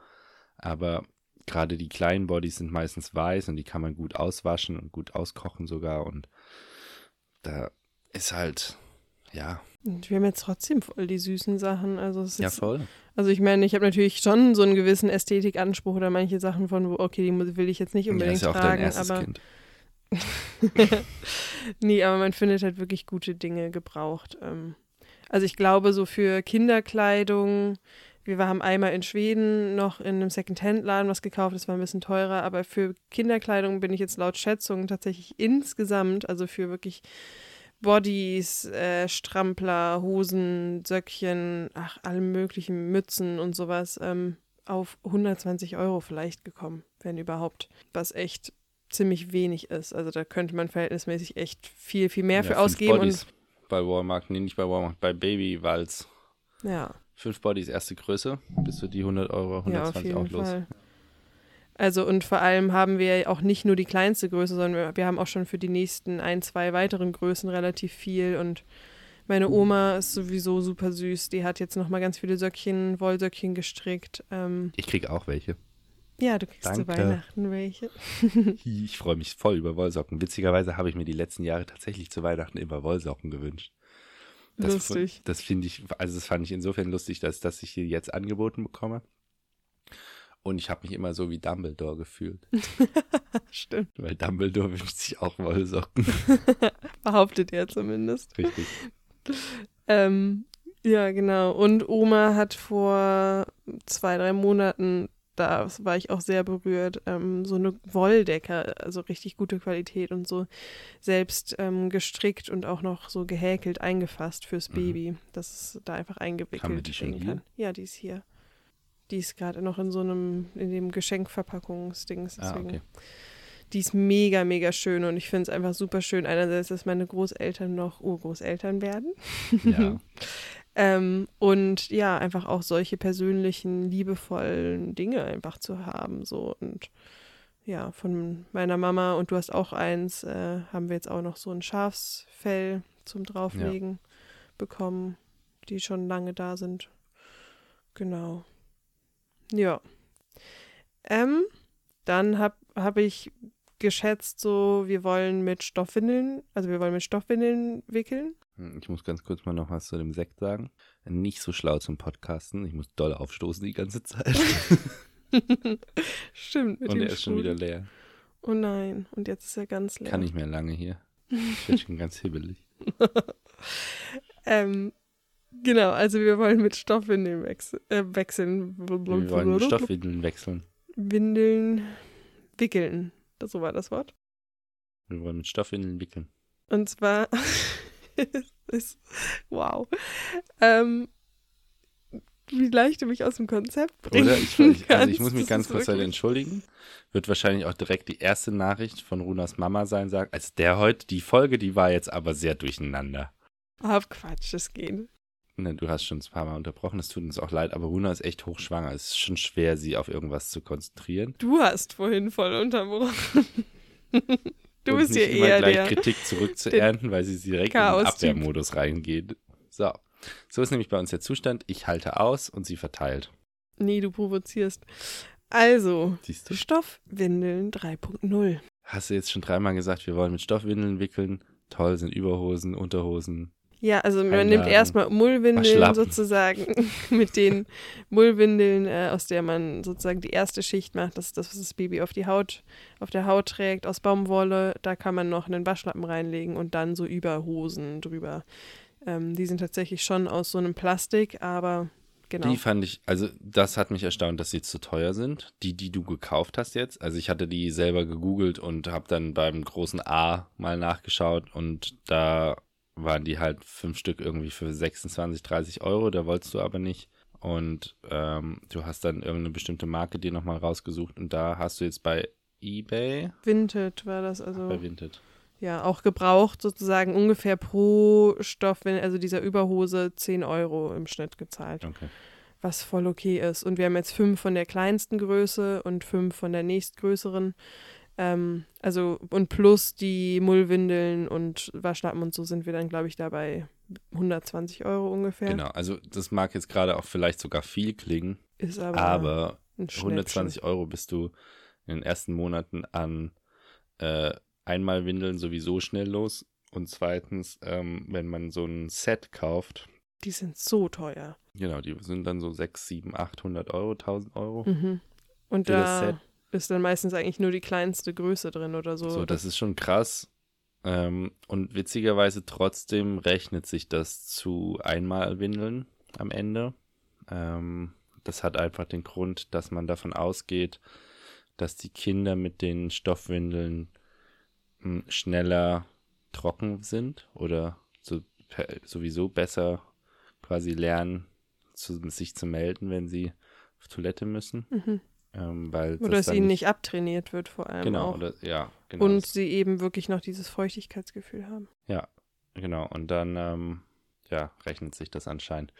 B: aber gerade die kleinen Bodies sind meistens weiß und die kann man gut auswaschen und gut auskochen sogar und da ist halt, ja,
A: Und wir haben jetzt trotzdem voll die süßen Sachen. Also, es ist,
B: ja voll.
A: also ich meine, ich habe natürlich schon so einen gewissen Ästhetikanspruch oder manche Sachen von, wo, okay, die will ich jetzt nicht
B: Ja,
A: unbedingt
B: ist ja auch
A: tragen,
B: dein erstes
A: aber
B: Kind. [laughs]
A: nee, aber man findet halt wirklich gute Dinge gebraucht. Ähm, also ich glaube, so für Kinderkleidung, wir haben einmal in Schweden noch in einem Secondhand-Laden was gekauft, das war ein bisschen teurer, aber für Kinderkleidung bin ich jetzt laut Schätzung tatsächlich insgesamt, also für wirklich Bodies, äh, Strampler, Hosen, Söckchen, ach, alle möglichen Mützen und sowas, ähm, auf 120 Euro vielleicht gekommen, wenn überhaupt. Was echt ziemlich wenig ist. Also da könnte man verhältnismäßig echt viel, viel mehr
B: Ja,
A: für ausgeben.
B: Bodies
A: Und
B: bei Walmart, nee, nicht bei Walmart, bei Baby Walz.
A: ja,
B: Fünf Bodies erste Größe, bist du die 100 Euro,
A: ja, auf
B: 120
A: jeden
B: auch los.
A: Fall. Also und vor allem haben wir auch nicht nur die kleinste Größe, sondern wir, wir haben auch schon für die nächsten ein, zwei weiteren Größen relativ viel und meine Oma ist sowieso super süß. Die hat jetzt noch mal ganz viele Söckchen, Wollsöckchen gestrickt. Ähm,
B: Ich krieg auch welche.
A: Ja, du kriegst zu
B: Danke.
A: Weihnachten welche. [laughs]
B: Ich freue mich voll über Wollsocken. Witzigerweise habe ich mir die letzten Jahre tatsächlich zu Weihnachten immer Wollsocken gewünscht. Das,
A: Lustig.
B: Das finde ich, also das fand ich insofern lustig, dass, dass ich hier jetzt angeboten bekomme. Und ich habe mich immer so wie Dumbledore gefühlt. [laughs]
A: Stimmt.
B: Weil Dumbledore wünscht sich auch Wollsocken. [laughs]
A: Behauptet er zumindest.
B: Richtig.
A: Ähm, ja, genau. Und Oma hat vor zwei, drei Monaten, da war ich auch sehr berührt, ähm, so eine Wolldecke, also richtig gute Qualität und so selbst ähm, gestrickt und auch noch so gehäkelt eingefasst fürs
B: Mhm.
A: Baby, dass es da einfach eingewickelt
B: Haben wir die schon
A: werden kann. Ja, die ist hier. Die ist gerade noch in so einem, in dem Geschenkverpackungsdings.
B: Ah, okay.
A: die ist mega, mega schön und ich finde es einfach super schön. Einerseits, dass meine Großeltern noch Urgroßeltern werden.
B: Ja. [laughs]
A: Ähm, und ja, einfach auch solche persönlichen, liebevollen Dinge einfach zu haben. So und ja, von meiner Mama und du hast auch eins, äh, haben wir jetzt auch noch so ein Schafsfell zum Drauflegen bekommen, die schon lange da sind. Genau. Ja. Ähm, dann habe hab ich geschätzt, so, wir wollen mit Stoffwindeln, also wir wollen mit Stoffwindeln wickeln.
B: Hm, Ich muss ganz kurz mal noch was zu dem Sekt sagen. Nicht so schlau zum Podcasten. Ich muss doll aufstoßen die ganze Zeit. [laughs]
A: Stimmt, mit
B: Und er ist schon wieder leer.
A: Oh nein, und jetzt ist er ganz leer.
B: Kann nicht mehr lange hier. Ich werde schon ganz hibbelig. [laughs]
A: Ähm, genau, also wir wollen mit Stoffwindeln wechs äh, wechseln.
B: Wir wollen die Stoffwindeln wechseln.
A: Windeln wickeln. Das, so war das Wort.
B: Wir wollen mit Stoffwindeln wickeln.
A: Und zwar [laughs] [laughs] ist, wow. Ähm, wie leicht du mich aus dem Konzept bringen
B: Oder? Ich, ich, also ich muss mich ganz kurz halt entschuldigen. Wird wahrscheinlich auch direkt die erste Nachricht von Runas Mama sein, sagt, als der heute, die Folge, die war jetzt aber sehr durcheinander.
A: Ah, Quatsch, das geht.
B: Ne, du hast schon ein paar Mal unterbrochen, es tut uns auch leid, aber Runa ist echt hochschwanger. Es ist schon schwer, sie auf irgendwas zu konzentrieren.
A: Du hast vorhin voll unterbrochen. [laughs] Du bist
B: immer
A: eher
B: gleich
A: der.
B: Kritik zurückzuernten, [laughs] weil sie direkt in den. Abwehrmodus reingeht. So. So ist nämlich bei uns der Zustand. Ich halte aus und sie verteilt.
A: Nee, du provozierst. Also,
B: Siehst du?
A: Stoffwindeln 3.0.
B: Hast du jetzt schon dreimal gesagt, wir wollen mit Stoffwindeln wickeln? Toll sind Überhosen, Unterhosen.
A: Ja, also man
B: Einladen,
A: nimmt erstmal Mullwindeln sozusagen [laughs] mit den Mullwindeln, äh, aus der man sozusagen die erste Schicht macht. Das ist das, was das Baby auf die Haut, auf der Haut trägt, aus Baumwolle. Da kann man noch einen Waschlappen reinlegen und dann so Überhosen drüber. Ähm, die sind tatsächlich schon aus so einem Plastik, aber genau.
B: Die fand ich, also das hat mich erstaunt, dass sie zu teuer sind. Die, die du gekauft hast jetzt. Also ich hatte die selber gegoogelt und habe dann beim großen A mal nachgeschaut und da waren die halt fünf Stück irgendwie für 26, 30 Euro. Da wolltest du aber nicht. Und ähm, du hast dann irgendeine bestimmte Marke dir nochmal rausgesucht und da hast du jetzt bei eBay,
A: Vinted war das also.
B: bei Vinted.
A: Ja, auch gebraucht sozusagen ungefähr pro Stoff, wenn also dieser Überhose 10 Euro im Schnitt gezahlt,
B: Okay.
A: was voll okay ist. Und wir haben jetzt fünf von der kleinsten Größe und fünf von der nächstgrößeren. Ähm, also und plus die Mullwindeln und Waschlappen und so sind wir dann, glaube ich, dabei 120 Euro ungefähr.
B: Genau, also das mag jetzt gerade auch vielleicht sogar viel klingen,
A: Ist aber,
B: aber
A: ein Schnäppchen.
B: 120 Euro bist du in den ersten Monaten an äh, einmal Windeln sowieso schnell los. Und zweitens, ähm, wenn man so ein Set kauft,
A: Die sind so teuer.
B: genau, die sind dann so 6, 7, 800 Euro, 1000 Euro.
A: Mhm. Und
B: Für das Set.
A: Ist dann meistens eigentlich nur die kleinste Größe drin oder so.
B: So, das ist schon krass. Ähm, und witzigerweise trotzdem rechnet sich das zu Einmalwindeln am Ende. Ähm, das hat einfach den Grund, dass man davon ausgeht, dass die Kinder mit den Stoffwindeln mh, schneller trocken sind oder so, sowieso besser quasi lernen, zu, sich zu melden, wenn sie auf Toilette müssen.
A: Mhm.
B: Ähm, weil
A: Oder
B: das
A: dass ihnen nicht abtrainiert wird vor allem
B: Genau,
A: auch.
B: oder, ja, genau.
A: Und sie eben wirklich noch dieses Feuchtigkeitsgefühl haben.
B: Genau, und dann ähm, ja, rechnet sich das anscheinend.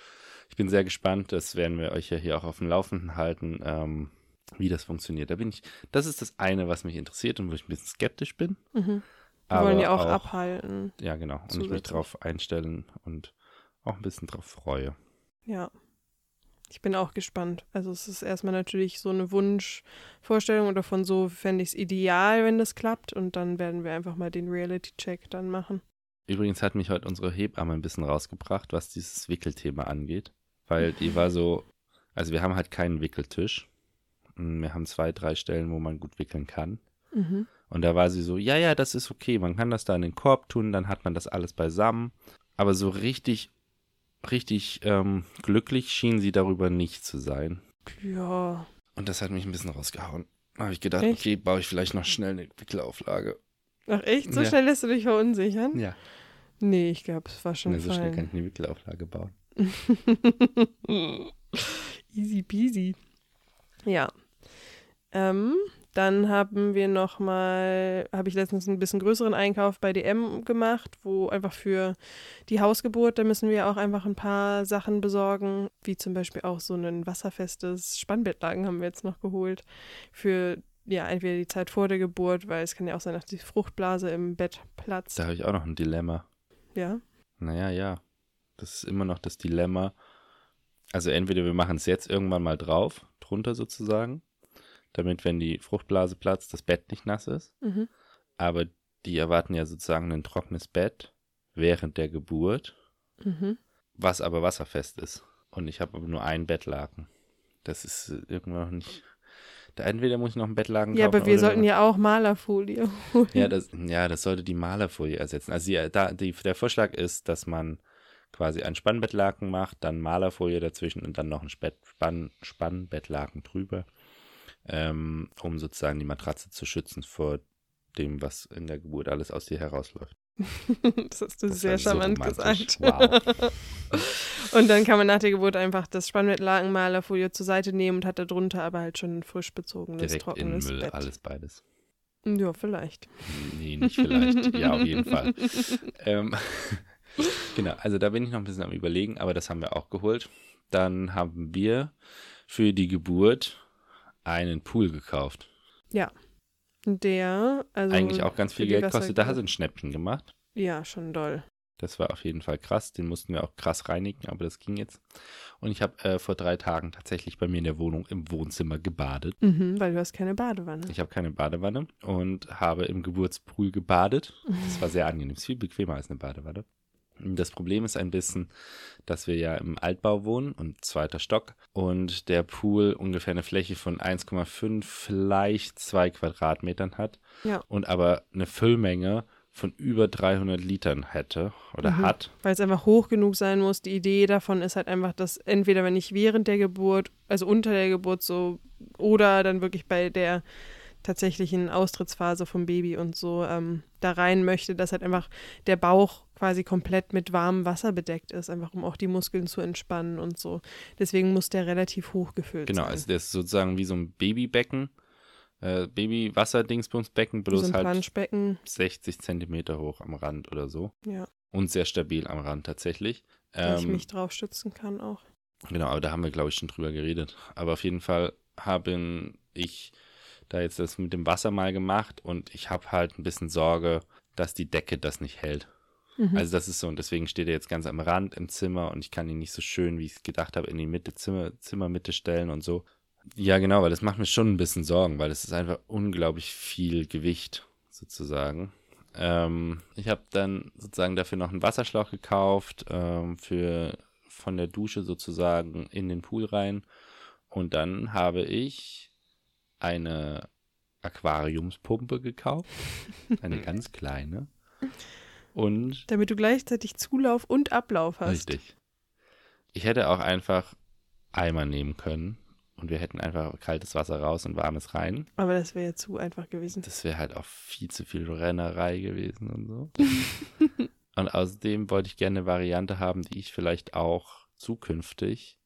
B: Ich bin sehr gespannt, das werden wir euch ja hier auch auf dem Laufenden halten, ähm, wie das funktioniert. Da bin ich, das ist das eine, was mich interessiert und wo ich ein bisschen skeptisch bin.
A: Mhm. Wir
B: aber
A: wollen ja auch, abhalten.
B: Ja, genau. Und ich mich darauf einstellen und auch ein bisschen drauf freue.
A: Ja. Ich bin auch gespannt. Also es ist erstmal natürlich so eine Wunschvorstellung oder von so fände ich es ideal, wenn das klappt. Und dann werden wir einfach mal den Reality-Check dann machen.
B: Übrigens hat mich heute unsere Hebamme ein bisschen rausgebracht, was dieses Wickelthema angeht. Weil die war so, also wir haben halt keinen Wickeltisch. Mm, Wir haben zwei, drei Stellen, wo man gut wickeln kann.
A: Mhm.
B: Und da war sie so, ja, ja, das ist okay, man kann das da in den Korb tun, dann hat man das alles beisammen. Aber so richtig, richtig ähm, glücklich schien sie darüber nicht zu sein.
A: Ja.
B: Und das hat mich ein bisschen rausgehauen. Da habe ich gedacht,
A: Echt?
B: okay, baue ich vielleicht noch schnell eine Wickelauflage.
A: Ach echt? So
B: Ja.
A: schnell lässt du dich verunsichern?
B: Ja,
A: Nee, ich glaube, es war schon
B: nee, so schnell kann ich eine Wickelauflage bauen. [laughs]
A: Easy peasy. Ja. Ähm, dann haben wir noch mal, habe ich letztens ein bisschen größeren Einkauf bei DM gemacht, wo einfach für die Hausgeburt, da müssen wir auch einfach ein paar Sachen besorgen, wie zum Beispiel auch so ein wasserfestes Spannbettlaken haben wir jetzt noch geholt für ja entweder die Zeit vor der Geburt, weil es kann ja auch sein, dass die Fruchtblase im Bett platzt.
B: Da habe ich auch noch ein Dilemma.
A: Ja.
B: Naja, ja. Das ist immer noch das Dilemma. Also entweder wir machen es jetzt irgendwann mal drauf, drunter sozusagen, damit, wenn die Fruchtblase platzt, das Bett nicht nass ist.
A: Mhm.
B: Aber die erwarten ja sozusagen ein trockenes Bett während der Geburt,
A: Mhm.
B: was aber wasserfest ist. Und ich habe aber nur einen Bettlaken. Das ist äh, irgendwann noch nicht. Da entweder muss ich noch einen Bettlaken
A: Ja,
B: kaufen.
A: aber wir sollten ja auch Malerfolie [laughs] holen.
B: Ja, das, ja, das sollte die Malerfolie ersetzen. Also die, da, die, der Vorschlag ist, dass man quasi ein Spannbettlaken macht, dann Malerfolie dazwischen und dann noch ein Spett, Spann, Spannbettlaken drüber, ähm, um sozusagen die Matratze zu schützen vor dem, was in der Geburt alles aus dir herausläuft. [laughs]
A: Das hast du
B: Das
A: sehr
B: so
A: charmant
B: romantisch.
A: gesagt.
B: Wow. [laughs]
A: Und dann kann man nach der Geburt einfach das Malerfolie zur Seite nehmen und hat da drunter aber halt schon ein frisch bezogenes,
B: Direkt in
A: trockenes
B: Müll,
A: Bett.
B: alles beides.
A: Ja, vielleicht.
B: Nee, nicht vielleicht. ja, auf jeden Fall. [laughs] Ähm, genau, also da bin ich noch ein bisschen am Überlegen, aber das haben wir auch geholt. Dann haben wir für die Geburt einen Pool gekauft.
A: Der, also.
B: Eigentlich auch ganz viel Geld kostet. Da hast du ein Schnäppchen gemacht.
A: Ja, schon doll.
B: Das war auf jeden Fall krass. Den mussten wir auch krass reinigen, aber das ging jetzt. Und ich habe äh, vor drei Tagen tatsächlich bei mir in der Wohnung im Wohnzimmer gebadet.
A: Mhm, weil du hast keine Badewanne.
B: Ich habe keine Badewanne und habe im Geburtspool gebadet. Das war sehr angenehm. Ist viel bequemer als eine Badewanne. Das Problem ist ein bisschen, dass wir ja im Altbau wohnen und zweiter Stock und der Pool ungefähr eine Fläche von 1,5, vielleicht 2 Quadratmetern hat
A: Ja.
B: und aber eine Füllmenge von über 300 Litern hätte oder
A: Mhm.
B: hat.
A: Weil es einfach hoch genug sein muss. Die Idee davon ist halt einfach, dass entweder wenn ich während der Geburt, also unter der Geburt so, oder dann wirklich bei der tatsächlichen Austrittsphase vom Baby und so ähm, da rein möchte, dass halt einfach der Bauch quasi komplett mit warmem Wasser bedeckt ist, einfach um auch die Muskeln zu entspannen und so. Deswegen muss der relativ hoch gefüllt
B: Genau,
A: sein.
B: also der ist sozusagen wie so ein Babybecken, äh, Baby-Wasserdingsbumsbecken,
A: so
B: bloß
A: ein
B: halt
A: Planschbecken, 60
B: 60 Zentimeter hoch am Rand oder so.
A: ja,
B: Und sehr stabil am Rand tatsächlich.
A: da ich
B: Ähm,
A: mich drauf stützen kann auch.
B: genau, aber da haben wir, glaube ich, schon drüber geredet. Aber auf jeden Fall habe ich da jetzt das mit dem Wasser mal gemacht und ich habe halt ein bisschen Sorge, dass die Decke das nicht hält.
A: Mhm.
B: Also das ist so, und deswegen steht er jetzt ganz am Rand im Zimmer und ich kann ihn nicht so schön, wie ich es gedacht habe, in die Mitte, Zimmer, Zimmermitte stellen und so. Ja, genau, weil das macht mir schon ein bisschen Sorgen, weil es ist einfach unglaublich viel Gewicht sozusagen. Ähm, ich habe dann sozusagen dafür noch einen Wasserschlauch gekauft, ähm, für von der Dusche sozusagen in den Pool rein. Und dann habe ich eine Aquariumspumpe gekauft, eine [laughs] ganz kleine. Und
A: Damit du gleichzeitig Zulauf und Ablauf hast.
B: Richtig. Ich hätte auch einfach Eimer nehmen können und wir hätten einfach kaltes Wasser raus und warmes rein.
A: Aber das wäre ja zu einfach gewesen.
B: Das wäre halt auch viel zu viel Rennerei gewesen und so. [laughs] und außerdem wollte ich gerne eine Variante haben, die ich vielleicht auch zukünftig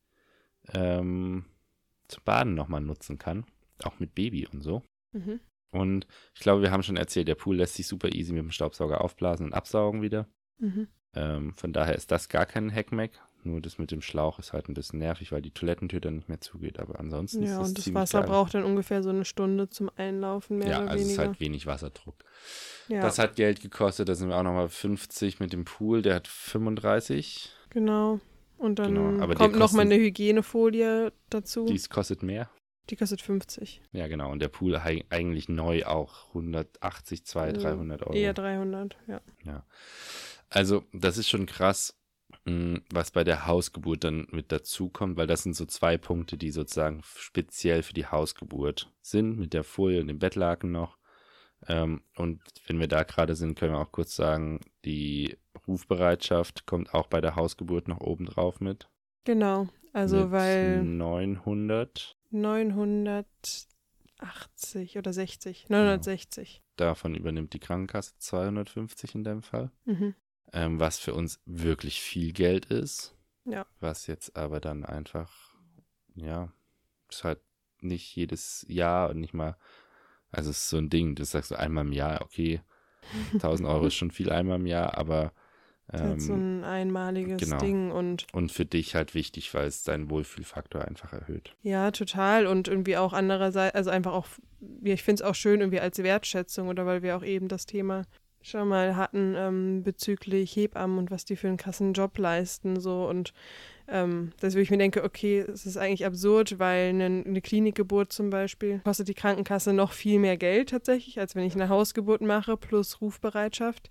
B: ähm, zum Baden nochmal nutzen kann. Auch mit Baby und so.
A: Mhm.
B: Und ich glaube, wir haben schon erzählt, der Pool lässt sich super easy mit dem Staubsauger aufblasen und absaugen wieder.
A: Mhm.
B: Ähm, von daher ist das gar kein Hackmack. Nur das mit dem Schlauch ist halt ein bisschen nervig, weil die Toilettentür dann nicht mehr zugeht. Aber ansonsten
A: Ja,
B: ist es
A: und das Wasser
B: geil.
A: braucht dann ungefähr so eine Stunde zum Einlaufen, mehr
B: Ja,
A: oder
B: also es ist
A: weniger.
B: halt wenig Wasserdruck.
A: ja,
B: Das hat Geld gekostet. Da sind wir auch nochmal 50 mit dem Pool. Der hat 35.
A: genau. Und dann
B: Genau,
A: kommt noch mal
B: kosten-
A: eine Hygienefolie dazu.
B: Dies kostet mehr.
A: Die kostet 50.
B: Ja, genau. Und der Pool eigentlich neu auch 180, 200,
A: Ja,
B: 300 Euro.
A: Eher 300, ja.
B: Also, das ist schon krass, mh, was bei der Hausgeburt dann mit dazukommt, weil das sind so zwei Punkte, die sozusagen speziell für die Hausgeburt sind, mit der Folie und dem Bettlaken noch. Ähm, und wenn wir da gerade sind, können wir auch kurz sagen, die Rufbereitschaft kommt auch bei der Hausgeburt noch oben drauf mit.
A: Genau. Also
B: mit
A: weil
B: 900.
A: 980 oder 60. 960.
B: Davon übernimmt die Krankenkasse 250 in dem Fall.
A: Mhm.
B: ähm, was für uns wirklich viel Geld ist.
A: Ja.
B: Was jetzt aber dann einfach, ja, ist halt nicht jedes Jahr und nicht mal, also es ist so ein Ding, das sagst du einmal im Jahr, okay, [laughs] 1000 Euro ist schon viel einmal im Jahr, aber
A: Halt so
B: ähm,
A: ein einmaliges
B: genau.
A: Ding und
B: und für dich halt wichtig, weil es deinen Wohlfühlfaktor einfach erhöht.
A: ja, total. Und irgendwie auch andererseits, also einfach auch, ja, ich finde es auch schön irgendwie als Wertschätzung oder weil wir auch eben das Thema schon mal hatten ähm, bezüglich Hebammen und was die für einen krassen Job leisten so und ähm, dass ich mir denke, okay, es ist eigentlich absurd, weil eine, eine Klinikgeburt zum Beispiel kostet die Krankenkasse noch viel mehr Geld tatsächlich, als wenn ich eine Hausgeburt mache plus Rufbereitschaft.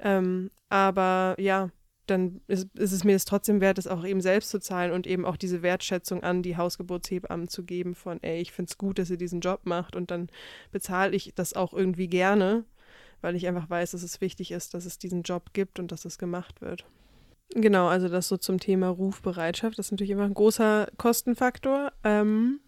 A: Ähm, aber ja, dann ist, ist es mir das trotzdem wert, das auch eben selbst zu zahlen und eben auch diese Wertschätzung an die Hausgeburtshebammen zu geben von, ey, ich finde es gut, dass ihr diesen Job macht und dann bezahle ich das auch irgendwie gerne, weil ich einfach weiß, dass es wichtig ist, dass es diesen Job gibt und dass es gemacht wird. Genau, also das so zum Thema Rufbereitschaft, das ist natürlich immer ein großer Kostenfaktor. Ähm,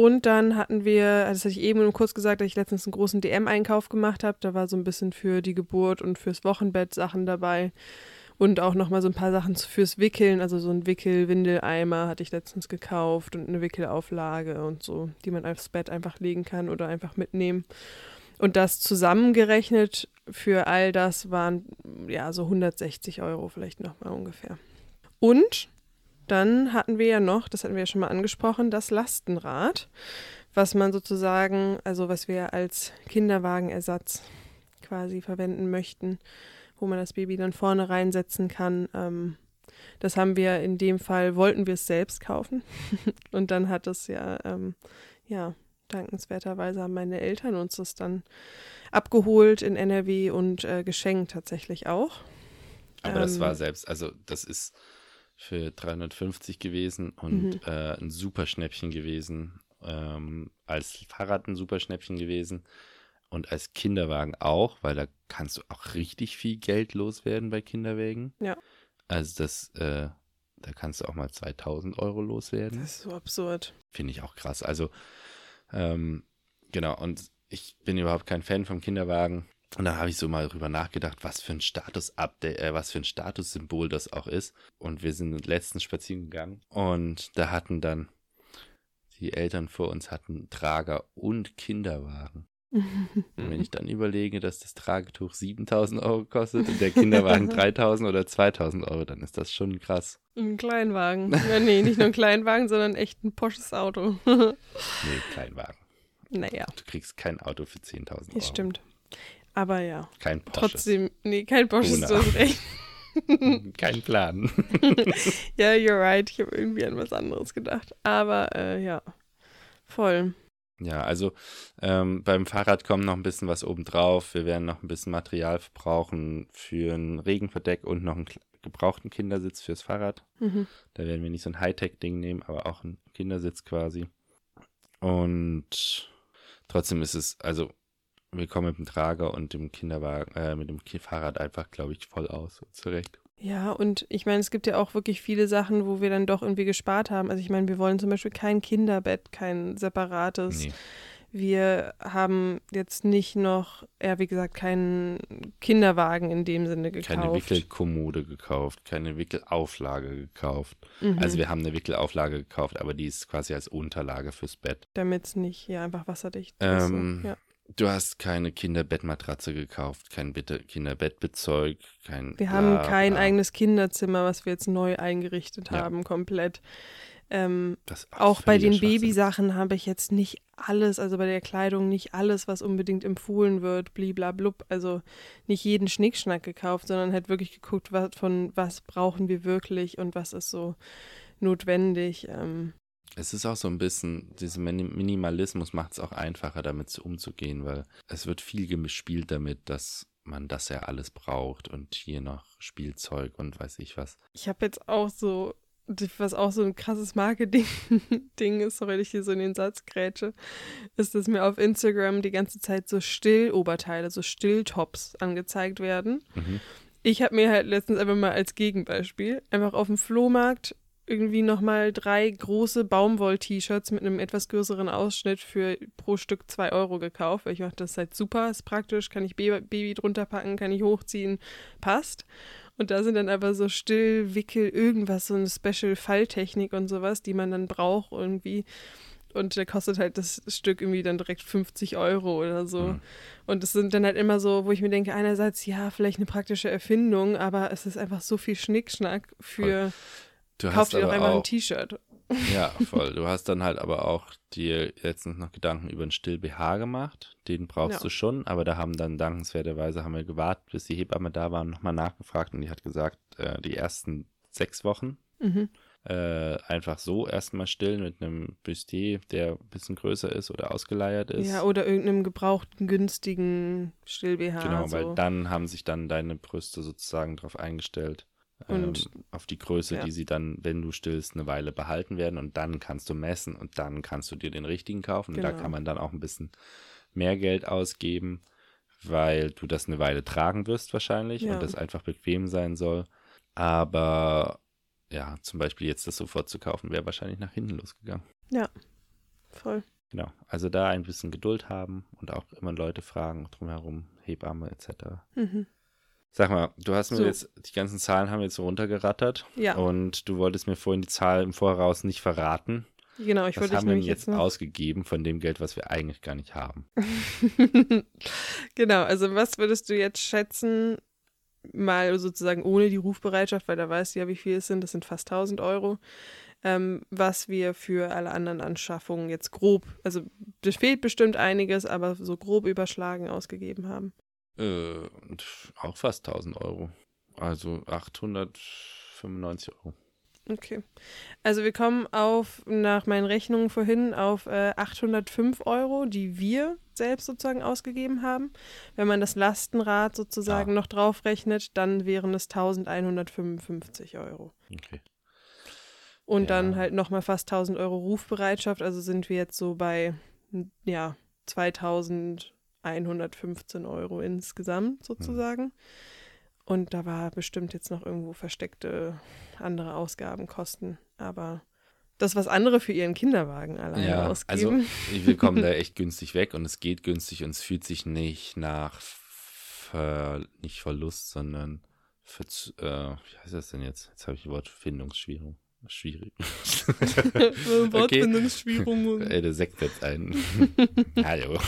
A: und dann hatten wir, das hatte ich eben kurz gesagt, dass ich letztens einen großen DM-Einkauf gemacht habe. Da war so ein bisschen für die Geburt und fürs Wochenbett Sachen dabei. Und auch nochmal so ein paar Sachen fürs Wickeln. Also so ein Wickel-Windeleimer hatte ich letztens gekauft und eine Wickelauflage und so, die man aufs Bett einfach legen kann oder einfach mitnehmen. Und das zusammengerechnet für all das waren ja so 160 Euro vielleicht nochmal ungefähr. Und dann hatten wir ja noch, das hatten wir ja schon mal angesprochen, das Lastenrad, was man sozusagen, also was wir als Kinderwagenersatz quasi verwenden möchten, wo man das Baby dann vorne reinsetzen kann. Ähm, das haben wir in dem Fall, wollten wir es selbst kaufen. [laughs] Und dann hat es ja, ähm, ja, dankenswerterweise haben meine Eltern uns das dann abgeholt in NRW und äh, geschenkt tatsächlich auch.
B: Aber das
A: Ähm,
B: war selbst, also das ist für 350 gewesen und
A: Mhm.
B: äh, ein super Schnäppchen gewesen. Ähm, als Fahrrad ein super Schnäppchen gewesen und als Kinderwagen auch, weil da kannst du auch richtig viel Geld loswerden bei Kinderwägen.
A: Ja.
B: Also das, äh, da kannst du auch mal 2000 Euro loswerden.
A: Das ist so absurd.
B: Finde ich auch krass. Also, ähm, genau, und ich bin überhaupt kein Fan vom Kinderwagen. Und da habe ich so mal drüber nachgedacht, was für ein Status-Update, äh, was für ein Statussymbol das auch ist. Und wir sind letztens spazieren gegangen und da hatten dann die Eltern vor uns hatten Trager und Kinderwagen. Und wenn ich dann überlege, dass das Tragetuch 7000 Euro kostet und der Kinderwagen [laughs] 3000 oder 2000 Euro, dann ist das schon krass.
A: Ein Kleinwagen. Ja, nee, nicht nur ein Kleinwagen, sondern echt ein Porsches Auto.
B: Nee, Kleinwagen.
A: naja,
B: Du kriegst kein Auto für 10.000 Euro.
A: das stimmt. Aber ja,
B: Kein Porsche.
A: trotzdem, nee, kein Porsche,
B: Ohne.
A: du hast recht.
B: Kein Plan. [laughs]
A: Ja, you're right. Ich habe irgendwie an was anderes gedacht. Aber äh, ja, voll.
B: Ja, also ähm, beim Fahrrad kommt noch ein bisschen was obendrauf. Wir werden noch ein bisschen Material verbrauchen für ein Regenverdeck und noch einen gebrauchten Kindersitz fürs Fahrrad.
A: Mhm.
B: Da werden wir nicht so ein Hightech-Ding nehmen, aber auch einen Kindersitz quasi. Und trotzdem ist es, also wir kommen mit dem Trager und dem Kinderwagen, äh, mit dem Fahrrad einfach, glaube ich, voll aus und zurecht.
A: Ja, und ich meine, es gibt ja auch wirklich viele Sachen, wo wir dann doch irgendwie gespart haben. Also ich meine, wir wollen zum Beispiel kein Kinderbett, kein separates.
B: Nee.
A: Wir haben jetzt nicht noch, ja, wie gesagt, keinen Kinderwagen in dem Sinne gekauft.
B: Keine Wickelkommode gekauft, keine Wickelauflage gekauft. Mhm. Also wir haben eine Wickelauflage gekauft, aber die ist quasi als Unterlage fürs Bett.
A: Damit es nicht ja, einfach wasserdicht
B: ähm,
A: ist. So. Ja.
B: Du hast keine Kinderbettmatratze gekauft, kein Kinderbettbezeug, kein.
A: Wir bla, haben kein bla. eigenes Kinderzimmer, was wir jetzt neu eingerichtet ja. haben, komplett. Ähm, auch bei den Babysachen habe ich jetzt nicht alles, also bei der Kleidung nicht alles, was unbedingt empfohlen wird, bliblablub. Also nicht jeden Schnickschnack gekauft, sondern halt wirklich geguckt, was, von was brauchen wir wirklich und was ist so notwendig. Ähm,
B: es ist auch so ein bisschen, dieser Minimalismus macht es auch einfacher, damit umzugehen, weil es wird viel gespielt damit, dass man das ja alles braucht und hier noch Spielzeug und weiß ich was.
A: Ich habe jetzt auch so, was auch so ein krasses Marketing-Ding ist, sorry, ich hier so in den Satz grätsche, ist, dass mir auf Instagram die ganze Zeit so Stilloberteile, so Stilltops angezeigt werden. Mhm. Ich habe mir halt letztens einfach mal als Gegenbeispiel einfach auf dem Flohmarkt irgendwie nochmal drei große Baumwoll-T-Shirts mit einem etwas größeren Ausschnitt für pro Stück zwei Euro gekauft, weil ich dachte, das ist halt super, ist praktisch, kann ich Baby drunter packen, kann ich hochziehen, passt. Und da sind dann aber so still, Wickel, irgendwas, so eine Special-Falltechnik und sowas, die man dann braucht irgendwie. Und da kostet halt das Stück irgendwie dann direkt 50 Euro oder so. Mhm. Und es sind dann halt immer so, wo ich mir denke, einerseits, ja, vielleicht eine praktische Erfindung, aber es ist einfach so viel Schnickschnack für. Voll
B: Du Kauf dir
A: doch
B: einfach
A: ein T-Shirt.
B: Ja, [laughs] voll. Du hast dann halt aber auch dir letztens noch Gedanken über einen Still-BH gemacht. Den brauchst ja. du schon, aber da haben dann dankenswerterweise haben wir gewartet, bis die Hebamme da war und nochmal nachgefragt und die hat gesagt, äh, die ersten sechs Wochen mhm. äh, einfach so erstmal stillen mit einem Bustier, der ein bisschen größer ist oder ausgeleiert ist.
A: Ja, oder irgendeinem gebrauchten, günstigen Still-BH.
B: Genau, so. weil dann haben sich dann deine Brüste sozusagen darauf eingestellt und ähm, auf die Größe, ja. die sie dann, wenn du stillst, eine Weile behalten werden. Und dann kannst du messen und dann kannst du dir den richtigen kaufen. Genau. Und da genau. kann man dann auch ein bisschen mehr Geld ausgeben, weil du das eine Weile tragen wirst wahrscheinlich ja. und das einfach bequem sein soll. Aber ja, zum Beispiel jetzt das sofort zu kaufen, wäre wahrscheinlich nach hinten losgegangen.
A: Ja, voll.
B: Genau, also da ein bisschen Geduld haben und auch immer Leute fragen drumherum, Hebamme etc. Mhm. Sag mal, du hast mir so. jetzt, die ganzen Zahlen haben jetzt so runtergerattert.
A: Ja.
B: Und du wolltest mir vorhin die Zahl im Voraus nicht verraten.
A: Genau, ich wollte
B: haben wir jetzt noch... ausgegeben von dem Geld, was wir eigentlich gar nicht haben. [laughs]
A: genau, also was würdest du jetzt schätzen, mal sozusagen ohne die Rufbereitschaft, weil da weißt du ja, wie viel es sind, das sind fast 1000 Euro, ähm, was wir für alle anderen Anschaffungen jetzt grob, also das fehlt bestimmt einiges, aber so grob überschlagen ausgegeben haben.
B: Äh, auch fast 1000 Euro. Also 895 Euro.
A: Okay. Also wir kommen auf, nach meinen Rechnungen vorhin, auf äh, 805 Euro, die wir selbst sozusagen ausgegeben haben. Wenn man das Lastenrad sozusagen ah. noch draufrechnet, dann wären es 1155 Euro.
B: Okay.
A: Und ja. dann halt nochmal fast 1000 Euro Rufbereitschaft. Also sind wir jetzt so bei, ja, 2000 115 Euro insgesamt sozusagen. Hm. Und da war bestimmt jetzt noch irgendwo versteckte andere Ausgabenkosten. Aber das, was andere für ihren Kinderwagen alleine ja, ausgeben. [laughs]
B: Also wir kommen da echt [laughs] günstig weg und es geht günstig und es fühlt sich nicht nach Ver, nicht Verlust, sondern Ver, äh, wie heißt das denn jetzt? Jetzt habe ich die Wortfindungsschwierung. Schwierig.
A: Wortfindungsschwierungen. [laughs]
B: Okay. Ey, der Sekt jetzt ein. [laughs] Hallo.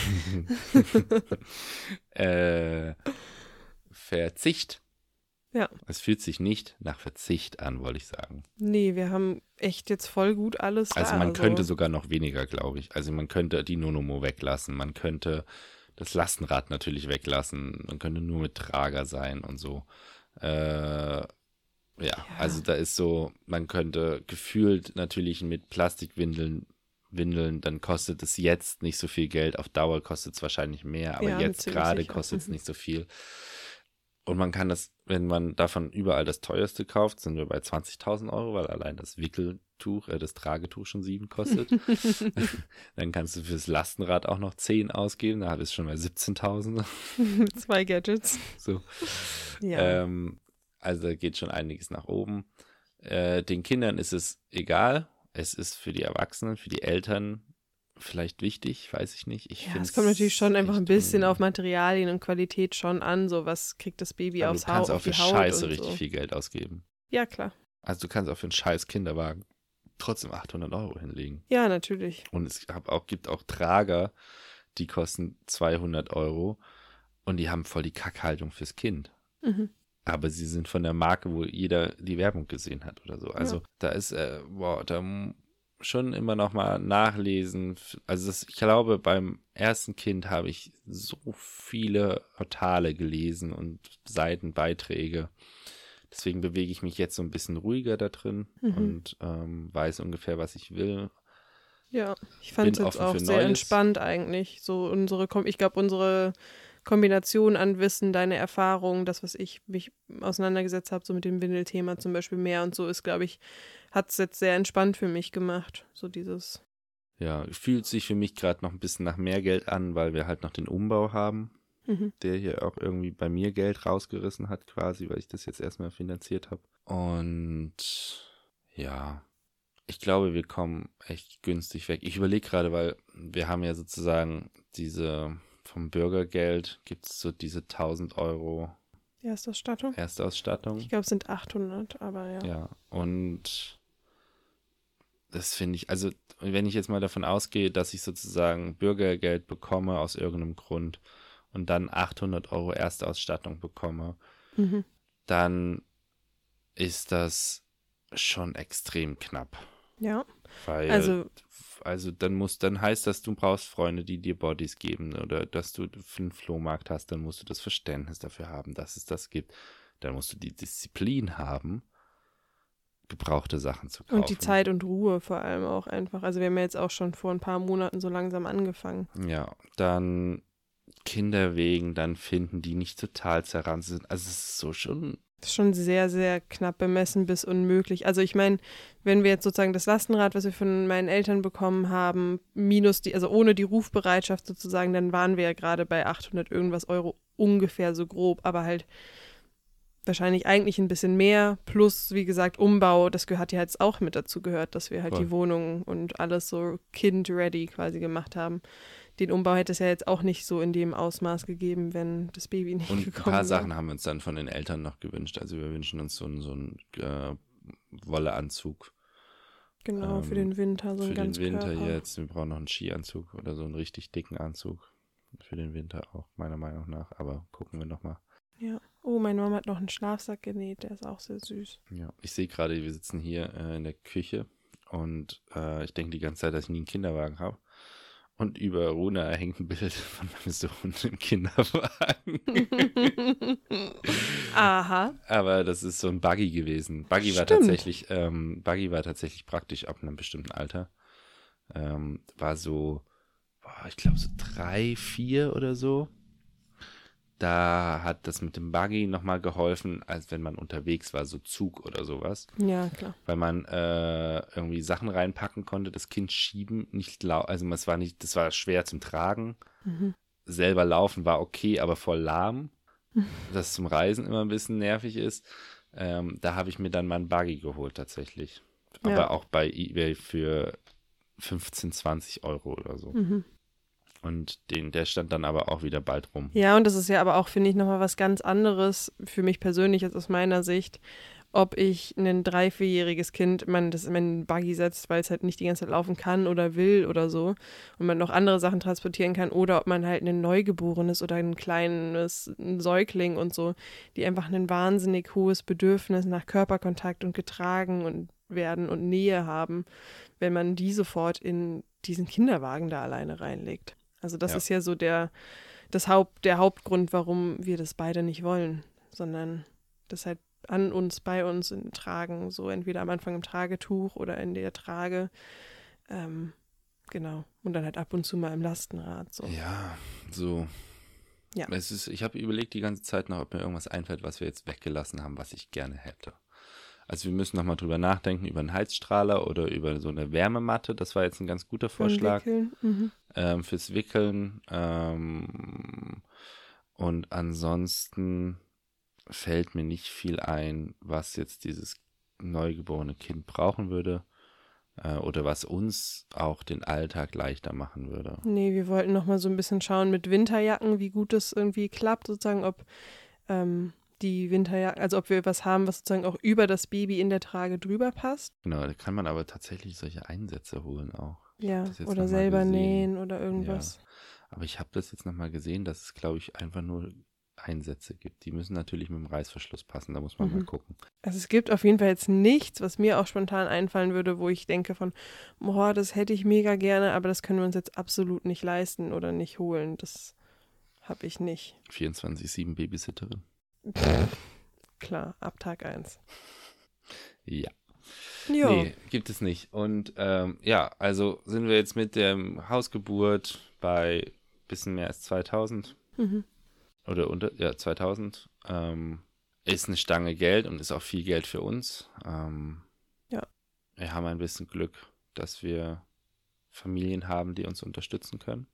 B: [laughs] äh, Verzicht.
A: Ja.
B: Es fühlt sich nicht nach Verzicht an, wollte ich sagen.
A: Nee, wir haben echt jetzt voll gut alles
B: Also man also. könnte sogar noch weniger, glaube ich. Also man könnte die Nonomo weglassen, man könnte das Lastenrad natürlich weglassen, man könnte nur mit Trager sein und so. Äh, ja, ja, also da ist so, man könnte gefühlt natürlich mit Plastikwindeln Windeln, dann kostet es jetzt nicht so viel Geld. Auf Dauer kostet es wahrscheinlich mehr, aber ja, jetzt gerade kostet es mhm. nicht so viel. Und man kann das, wenn man davon überall das teuerste kauft, sind wir bei 20.000 Euro, weil allein das Wickeltuch, äh, das Tragetuch schon 7 kostet. [laughs] [laughs] dann kannst du fürs Lastenrad auch noch 10 ausgeben, da bist du schon bei 17.000. [laughs]
A: Zwei Gadgets.
B: So. Ja. Ähm, also da geht schon einiges nach oben. Äh, den Kindern ist es egal. Es ist für die Erwachsenen, für die Eltern vielleicht wichtig, weiß ich nicht. Ich
A: ja, es kommt natürlich schon einfach ein bisschen auf Materialien und Qualität schon an, so was kriegt das Baby aufs Haus. Du
B: kannst auch für Scheiße richtig so. viel Geld ausgeben.
A: Ja, klar.
B: Also du kannst auch für einen scheiß Kinderwagen trotzdem 800 Euro hinlegen.
A: Ja, natürlich.
B: Und es auch, gibt auch Trager, die kosten 200 Euro und die haben voll die Kackhaltung fürs Kind. Mhm. Aber sie sind von der Marke, wo jeder die Werbung gesehen hat oder so. Also ja. da ist, äh, boah, da schon immer noch mal nachlesen. Also das, ich glaube, beim ersten Kind habe ich so viele Portale gelesen und Seitenbeiträge. Deswegen bewege ich mich jetzt so ein bisschen ruhiger da drin mhm. und ähm, weiß ungefähr, was ich will.
A: Ja, ich fand es jetzt auch sehr Neues. entspannt eigentlich. So unsere, ich glaube, unsere Kombination an Wissen, deine Erfahrungen, das, was ich mich auseinandergesetzt habe, so mit dem Windelthema zum Beispiel mehr und so, ist, glaube ich, hat es jetzt sehr entspannt für mich gemacht. So dieses.
B: Ja, fühlt sich für mich gerade noch ein bisschen nach mehr Geld an, weil wir halt noch den Umbau haben, mhm. der hier auch irgendwie bei mir Geld rausgerissen hat, quasi, weil ich das jetzt erstmal finanziert habe. Und ja, ich glaube, wir kommen echt günstig weg. Ich überlege gerade, weil wir haben ja sozusagen diese vom Bürgergeld gibt es so diese 1000 Euro
A: Erstausstattung.
B: Erstausstattung.
A: Ich glaube, es sind 800, aber ja.
B: Ja, und das finde ich, also wenn ich jetzt mal davon ausgehe, dass ich sozusagen Bürgergeld bekomme aus irgendeinem Grund und dann 800 Euro Erstausstattung bekomme, mhm. dann ist das schon extrem knapp.
A: Ja.
B: Weil, also, also dann muss, dann heißt das, du brauchst Freunde, die dir Bodies geben oder dass du einen Flohmarkt hast, dann musst du das Verständnis dafür haben, dass es das gibt. Dann musst du die Disziplin haben, gebrauchte Sachen zu kaufen.
A: Und die Zeit und Ruhe vor allem auch einfach. Also wir haben ja jetzt auch schon vor ein paar Monaten so langsam angefangen.
B: Ja, dann Kinder wegen dann finden, die nicht total zerrannt sind. Also es ist so schon
A: schon sehr, sehr knapp bemessen bis unmöglich. Also ich meine, wenn wir jetzt sozusagen das Lastenrad, was wir von meinen Eltern bekommen haben, minus die, also ohne die Rufbereitschaft sozusagen, dann waren wir ja gerade bei 800 irgendwas Euro ungefähr so grob, aber halt wahrscheinlich eigentlich ein bisschen mehr, plus wie gesagt Umbau, das gehört ja jetzt auch mit dazu gehört, dass wir halt Voll. die Wohnung und alles so kind-ready quasi gemacht haben den Umbau hätte es ja jetzt auch nicht so in dem Ausmaß gegeben, wenn das Baby nicht
B: und
A: gekommen wäre.
B: Ein paar Sachen haben wir uns dann von den Eltern noch gewünscht. Also wir wünschen uns so einen, so einen äh, Wolleanzug.
A: Genau, ähm, für den Winter so
B: Für den Winter Körper. jetzt. Wir brauchen noch einen Skianzug oder so einen richtig dicken Anzug. Für den Winter auch, meiner Meinung nach. Aber gucken wir nochmal.
A: Ja. Oh, meine Mama hat noch einen Schlafsack genäht, der ist auch sehr süß.
B: Ja, ich sehe gerade, wir sitzen hier äh, in der Küche und äh, ich denke die ganze Zeit, dass ich nie einen Kinderwagen habe. Und über Runa hängt ein Bild von meinem Sohn im Kinderwagen. [laughs]
A: Aha.
B: Aber das ist so ein Buggy gewesen. Buggy Stimmt. war tatsächlich, ähm, Buggy war tatsächlich praktisch ab einem bestimmten Alter. Ähm, war so, boah, ich glaube so drei, vier oder so da hat das mit dem Buggy nochmal geholfen, als wenn man unterwegs war, so Zug oder sowas.
A: Ja, klar.
B: Weil man äh, irgendwie Sachen reinpacken konnte, das Kind schieben, nicht lau also es war nicht, das war schwer zum Tragen. Mhm. Selber laufen war okay, aber voll lahm. Mhm. [laughs] Das zum Reisen immer ein bisschen nervig ist. Ähm, da habe ich mir dann mal ein Buggy geholt tatsächlich. Aber ja. auch bei eBay für 15, 20 Euro oder so. Mhm. Und den, der stand dann aber auch wieder bald rum.
A: Ja, und das ist ja aber auch, finde ich, nochmal was ganz anderes für mich persönlich, jetzt aus meiner Sicht, ob ich ein drei-, vierjähriges Kind, man das in einen Buggy setzt, weil es halt nicht die ganze Zeit laufen kann oder will oder so und man noch andere Sachen transportieren kann oder ob man halt ein Neugeborenes oder ein kleines ein Säugling und so, die einfach ein wahnsinnig hohes Bedürfnis nach Körperkontakt und getragen und werden und Nähe haben, wenn man die sofort in diesen Kinderwagen da alleine reinlegt. Also das ja. ist ja so der, das Haupt, der Hauptgrund, warum wir das beide nicht wollen, sondern das halt an uns, bei uns in Tragen, so entweder am Anfang im Tragetuch oder in der Trage. Ähm, genau. Und dann halt ab und zu mal im Lastenrad. So.
B: Ja, so.
A: Ja.
B: Es ist, ich habe überlegt die ganze Zeit noch, ob mir irgendwas einfällt, was wir jetzt weggelassen haben, was ich gerne hätte. Also wir müssen nochmal drüber nachdenken, über einen Heizstrahler oder über so eine Wärmematte. Das war jetzt ein ganz guter Vorschlag. Mhm. Ähm, fürs Wickeln. Ähm, und ansonsten fällt mir nicht viel ein, was jetzt dieses neugeborene Kind brauchen würde. Äh, oder was uns auch den Alltag leichter machen würde.
A: Nee, wir wollten noch mal so ein bisschen schauen mit Winterjacken, wie gut das irgendwie klappt, sozusagen, ob ähm, die Winterjacke, also ob wir was haben, was sozusagen auch über das Baby in der Trage drüber passt.
B: Genau, da kann man aber tatsächlich solche Einsätze holen auch.
A: Ja, oder
B: mal
A: selber nähen oder irgendwas.
B: Aber ich habe das jetzt nochmal gesehen, dass es, glaube ich, einfach nur Einsätze gibt. Die müssen natürlich mit dem Reißverschluss passen, da muss man mal
A: Mhm.
B: gucken.
A: Also es gibt auf jeden Fall jetzt nichts, was mir auch spontan einfallen würde, wo ich denke von, boah, das hätte ich mega gerne, aber das können wir uns jetzt absolut nicht leisten oder nicht holen. Das habe ich nicht.
B: 24-7 Babysitterin.
A: Klar, ab Tag 1.
B: Ja.
A: Ja.
B: Nee, gibt es nicht. Und ähm, ja, also sind wir jetzt mit der Hausgeburt bei bisschen mehr als 2000
A: Mhm.
B: oder unter, ja, 2000. Ähm, ist eine Stange Geld und ist auch viel Geld für uns. Ähm,
A: Ja.
B: Wir haben ein bisschen Glück, dass wir Familien haben, die uns unterstützen können.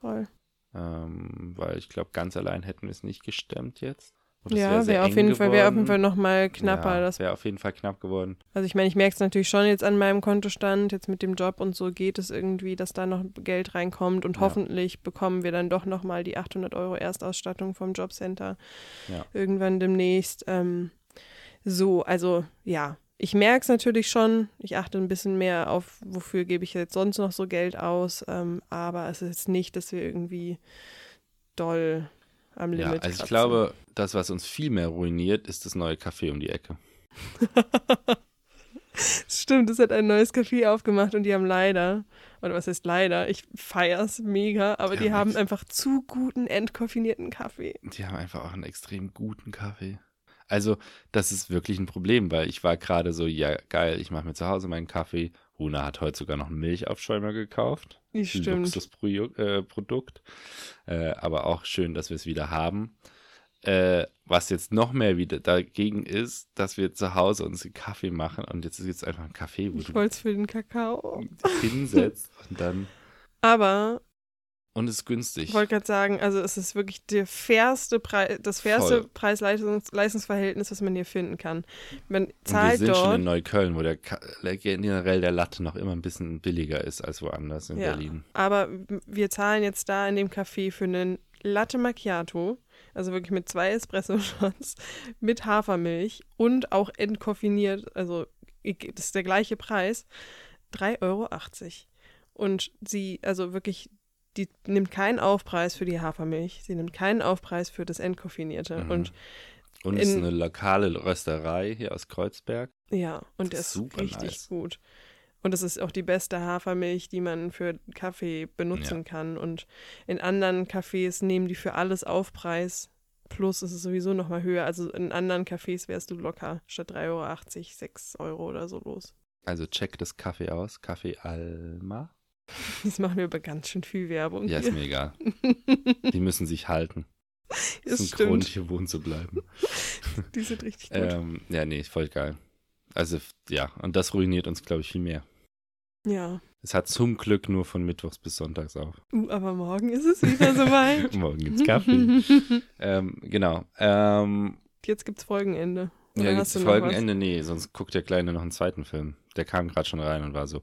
A: Voll.
B: Ähm, weil ich glaube, ganz allein hätten wir es nicht gestemmt jetzt.
A: Ja,
B: wär
A: wäre auf jeden Fall, wäre auf jeden. Fall nochmal knapper.
B: Ja,
A: das,
B: wäre auf jeden Fall knapp geworden.
A: also ich meine, ich merke es natürlich schon jetzt an meinem Kontostand, jetzt mit dem Job und so geht es irgendwie, dass da noch Geld reinkommt und
B: Ja.
A: hoffentlich bekommen wir dann doch nochmal die 800 Euro Erstausstattung vom Jobcenter
B: Ja.
A: irgendwann demnächst. Ähm, so, also ja, ich merke es natürlich schon. Ich achte ein bisschen mehr auf, wofür gebe ich jetzt sonst noch so Geld aus. Ähm, aber es ist nicht, dass wir irgendwie doll am
B: Ja,
A: Limit
B: also ich
A: kratzen.
B: glaube, das, was uns viel mehr ruiniert, ist das neue Café um die Ecke. [laughs]
A: Stimmt, es hat ein neues Café aufgemacht und die haben leider, oder was heißt leider, ich feier's mega, aber
B: Ja,
A: die haben einfach zu guten entkoffinierten Kaffee.
B: Die haben einfach auch einen extrem guten Kaffee. Also, das ist wirklich ein Problem, weil ich war gerade so, ja, geil, ich mache mir zu Hause meinen Kaffee. Runa hat heute sogar noch einen Milchaufschäumer gekauft.
A: Die stimmt.
B: Luxusprodukt. Äh, äh, aber auch schön, dass wir es wieder haben. Äh, was jetzt noch mehr wieder dagegen ist, dass wir zu Hause uns einen Kaffee machen und jetzt ist jetzt einfach ein Kaffee, wo
A: Ich
B: du
A: für den Kakao.
B: hinsetzt und dann
A: Aber
B: und es ist günstig.
A: ich wollte gerade sagen, also es ist wirklich der fairste Preis, das fairste. Preis-Leistungsverhältnis, was man hier finden kann. Man
B: Und wir
A: zahlt
B: sind schon in
A: dort,
B: Neukölln, wo der generell der Latte noch immer ein bisschen billiger ist als woanders in
A: Ja.
B: Berlin.
A: aber wir zahlen jetzt da in dem Café für einen Latte Macchiato, also wirklich mit zwei Espresso-Shots, mit Hafermilch und auch entkoffiniert, also das ist der gleiche Preis, 3,80 Euro. Und sie, also wirklich, die nimmt keinen Aufpreis für die Hafermilch, sie nimmt keinen Aufpreis für das Entkoffinierte.
B: Mhm.
A: Und
B: Und es ist
A: In-
B: eine lokale Rösterei hier aus Kreuzberg.
A: ja, und der
B: Das ist
A: ist
B: super
A: richtig
B: nice.
A: gut. Und es ist auch die beste Hafermilch, die man für Kaffee benutzen kann. Und in anderen Cafés nehmen die für alles Aufpreis. Plus ist es sowieso nochmal höher. Also in anderen Cafés wärst du locker statt 3,80 Euro 6 Euro oder so los.
B: Also check das Kaffee aus. Kaffee Alma. [laughs]
A: Das machen wir aber ganz schön viel Werbung.
B: Ja, ist mir egal. [laughs] Die müssen sich halten. Das ist ein
A: stimmt.
B: Grund, hier wohnen zu bleiben. [laughs]
A: Die sind richtig gut.
B: ähm, ja, nee, voll geil. Also, ja, und das ruiniert uns, glaube ich, viel mehr.
A: Ja.
B: Es hat zum Glück nur von Mittwochs bis Sonntags auf.
A: Uh, aber morgen ist es wieder [laughs] soweit.
B: Morgen gibt's Kaffee. [laughs] ähm, genau. Ähm,
A: Jetzt gibt's Folgenende. Oder
B: Ja, gibt's Folgenende? Nee, sonst guckt der Kleine noch einen zweiten Film. Der kam gerade schon rein und war so.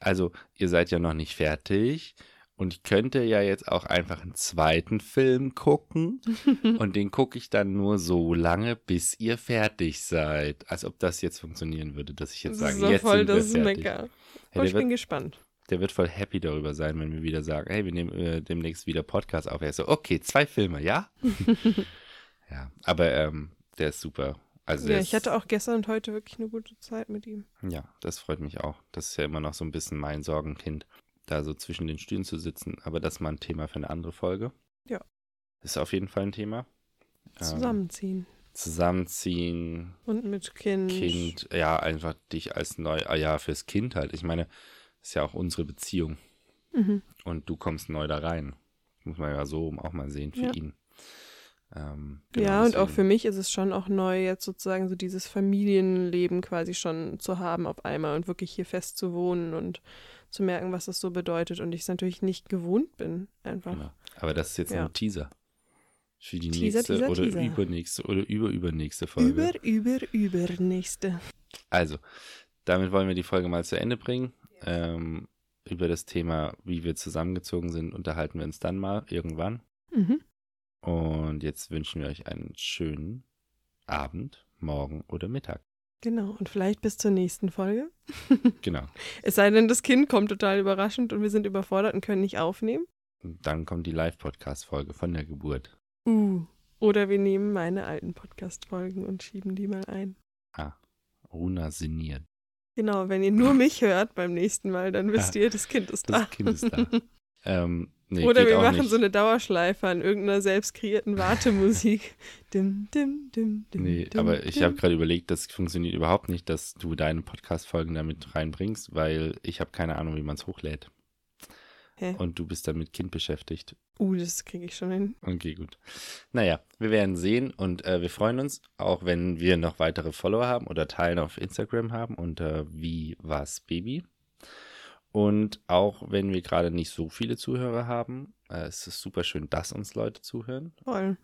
B: Also, ihr seid ja noch nicht fertig und ich könnte ja jetzt auch einfach einen zweiten Film gucken [laughs] und den gucke ich dann nur so lange, bis ihr fertig seid. Als ob das jetzt funktionieren würde, dass ich jetzt sage,
A: doch
B: jetzt
A: voll
B: sind wir
A: das
B: fertig.
A: Mecker.
B: Hey,
A: ich bin
B: wird,
A: gespannt.
B: der wird voll happy darüber sein, wenn wir wieder sagen, hey, wir nehmen äh, demnächst wieder Podcast auf. Er ist so, okay, zwei Filme, ja? [laughs] ja, aber ähm, der ist super. Also
A: Ja, ich hatte auch gestern und heute wirklich eine gute Zeit mit ihm.
B: Ja, das freut mich auch. Das ist ja immer noch so ein bisschen mein Sorgenkind, da so zwischen den Stühlen zu sitzen. Aber das ist mal ein Thema für eine andere Folge.
A: Ja.
B: Ist auf jeden Fall ein Thema. Ähm,
A: Zusammenziehen.
B: zusammenziehen,
A: Und mit Kind.
B: Kind, ja, einfach dich als neu, ah ja, fürs Kind halt. Ich meine, ist ja auch unsere Beziehung.
A: Mhm.
B: Und du kommst neu da rein. Muss man ja so auch mal sehen für
A: Ja.
B: ihn. Ähm, genau
A: ja, und auch für mich ist es schon auch neu, jetzt sozusagen so dieses Familienleben quasi schon zu haben auf einmal und wirklich hier fest zu wohnen und zu merken, was das so bedeutet. Und ich es natürlich nicht gewohnt bin, einfach.
B: Genau. Aber das ist jetzt
A: Ja.
B: ein Teaser. Für die
A: Teaser,
B: nächste
A: Teaser,
B: oder
A: Teaser.
B: übernächste oder überübernächste Folge.
A: Über, über, übernächste.
B: Also, damit wollen wir die Folge mal zu Ende bringen. Ähm, über das Thema, wie wir zusammengezogen sind, unterhalten wir uns dann mal irgendwann.
A: Mhm.
B: Und jetzt wünschen wir euch einen schönen Abend, Morgen oder Mittag.
A: Genau, und vielleicht bis zur nächsten Folge. [laughs]
B: Genau.
A: Es sei denn, das Kind kommt total überraschend und wir sind überfordert und können nicht aufnehmen.
B: Und dann kommt die Live-Podcast-Folge von der Geburt.
A: Uh. Oder wir nehmen meine alten Podcast-Folgen und schieben die mal ein.
B: Ah, Runa sinniert.
A: Genau, wenn ihr nur mich hört beim nächsten Mal, dann wisst ihr, das Kind ist da.
B: Das Kind ist da. [laughs] Ähm, nee,
A: Oder wir machen
B: nicht.
A: so eine Dauerschleife an irgendeiner selbst kreierten Wartemusik. [laughs] dim, dim, dim, dim,
B: Nee,
A: dim,
B: aber ich habe gerade überlegt, das funktioniert überhaupt nicht, dass du deine Podcast-Folgen damit reinbringst, weil ich habe keine Ahnung, wie man es hochlädt.
A: Hä?
B: Und du bist dann mit Kind beschäftigt.
A: Uh, das kriege ich schon hin.
B: Okay, gut. Naja, wir werden sehen und äh, wir freuen uns, auch wenn wir noch weitere Follower haben oder Teilen auf Instagram haben unter wie was Baby. Und auch wenn wir gerade nicht so viele Zuhörer haben, äh, es ist super schön, dass uns Leute zuhören.
A: Voll.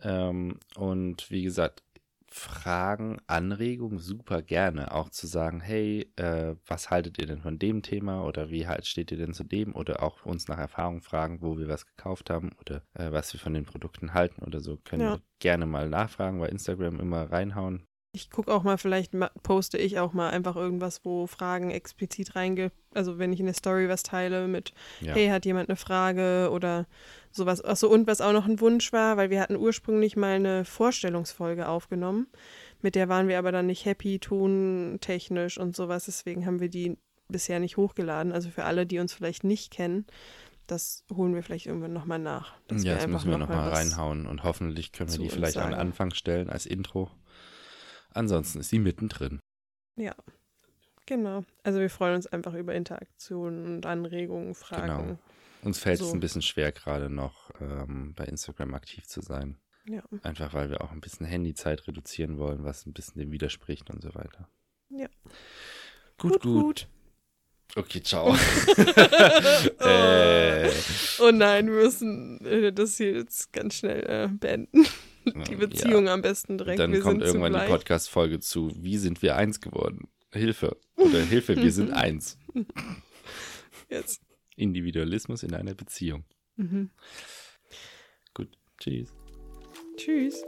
B: Ähm, und wie gesagt, Fragen, Anregungen super gerne. Auch zu sagen, hey, äh, was haltet ihr denn von dem Thema oder wie halt steht ihr denn zu dem? Oder auch uns nach Erfahrung fragen, wo wir was gekauft haben oder äh, was wir von den Produkten halten oder so. Können
A: Ja.
B: wir gerne mal nachfragen, bei Instagram immer reinhauen.
A: Ich gucke auch mal, vielleicht poste ich auch mal einfach irgendwas, wo Fragen explizit reinge... Also wenn ich in der Story was teile mit,
B: Ja.
A: hey, hat jemand eine Frage oder sowas. Achso, und was auch noch ein Wunsch war, weil wir hatten ursprünglich mal eine Vorstellungsfolge aufgenommen. Mit der waren wir aber dann nicht happy, tontechnisch und sowas. Deswegen haben wir die bisher nicht hochgeladen. Also für alle, die uns vielleicht nicht kennen, das holen wir vielleicht irgendwann nochmal nach.
B: ja, das müssen wir
A: noch
B: nochmal
A: was-
B: reinhauen und hoffentlich können wir die vielleicht
A: sagen.
B: Anfang stellen als Intro. Ansonsten ist die mittendrin.
A: Ja, genau. Also wir freuen uns einfach über Interaktionen und Anregungen, Fragen.
B: Genau. Uns fällt es
A: So.
B: ein bisschen schwer, gerade noch ähm, bei Instagram aktiv zu sein.
A: Ja.
B: Einfach weil wir auch ein bisschen Handyzeit reduzieren wollen, was ein bisschen dem widerspricht und so weiter.
A: Ja.
B: Gut, gut. Okay, ciao. [laughs] [laughs]
A: oh.
B: äh,
A: oh nein, wir müssen äh, das hier jetzt ganz schnell äh, beenden. Die Beziehung am besten direkt.
B: Dann
A: wir
B: kommt irgendwann die. Podcast-Folge zu Wie sind wir eins geworden? Hilfe. Oder Hilfe, wir sind [laughs] eins.
A: Jetzt.
B: Individualismus in einer Beziehung.
A: Mhm.
B: Gut, tschüss.
A: Tschüss.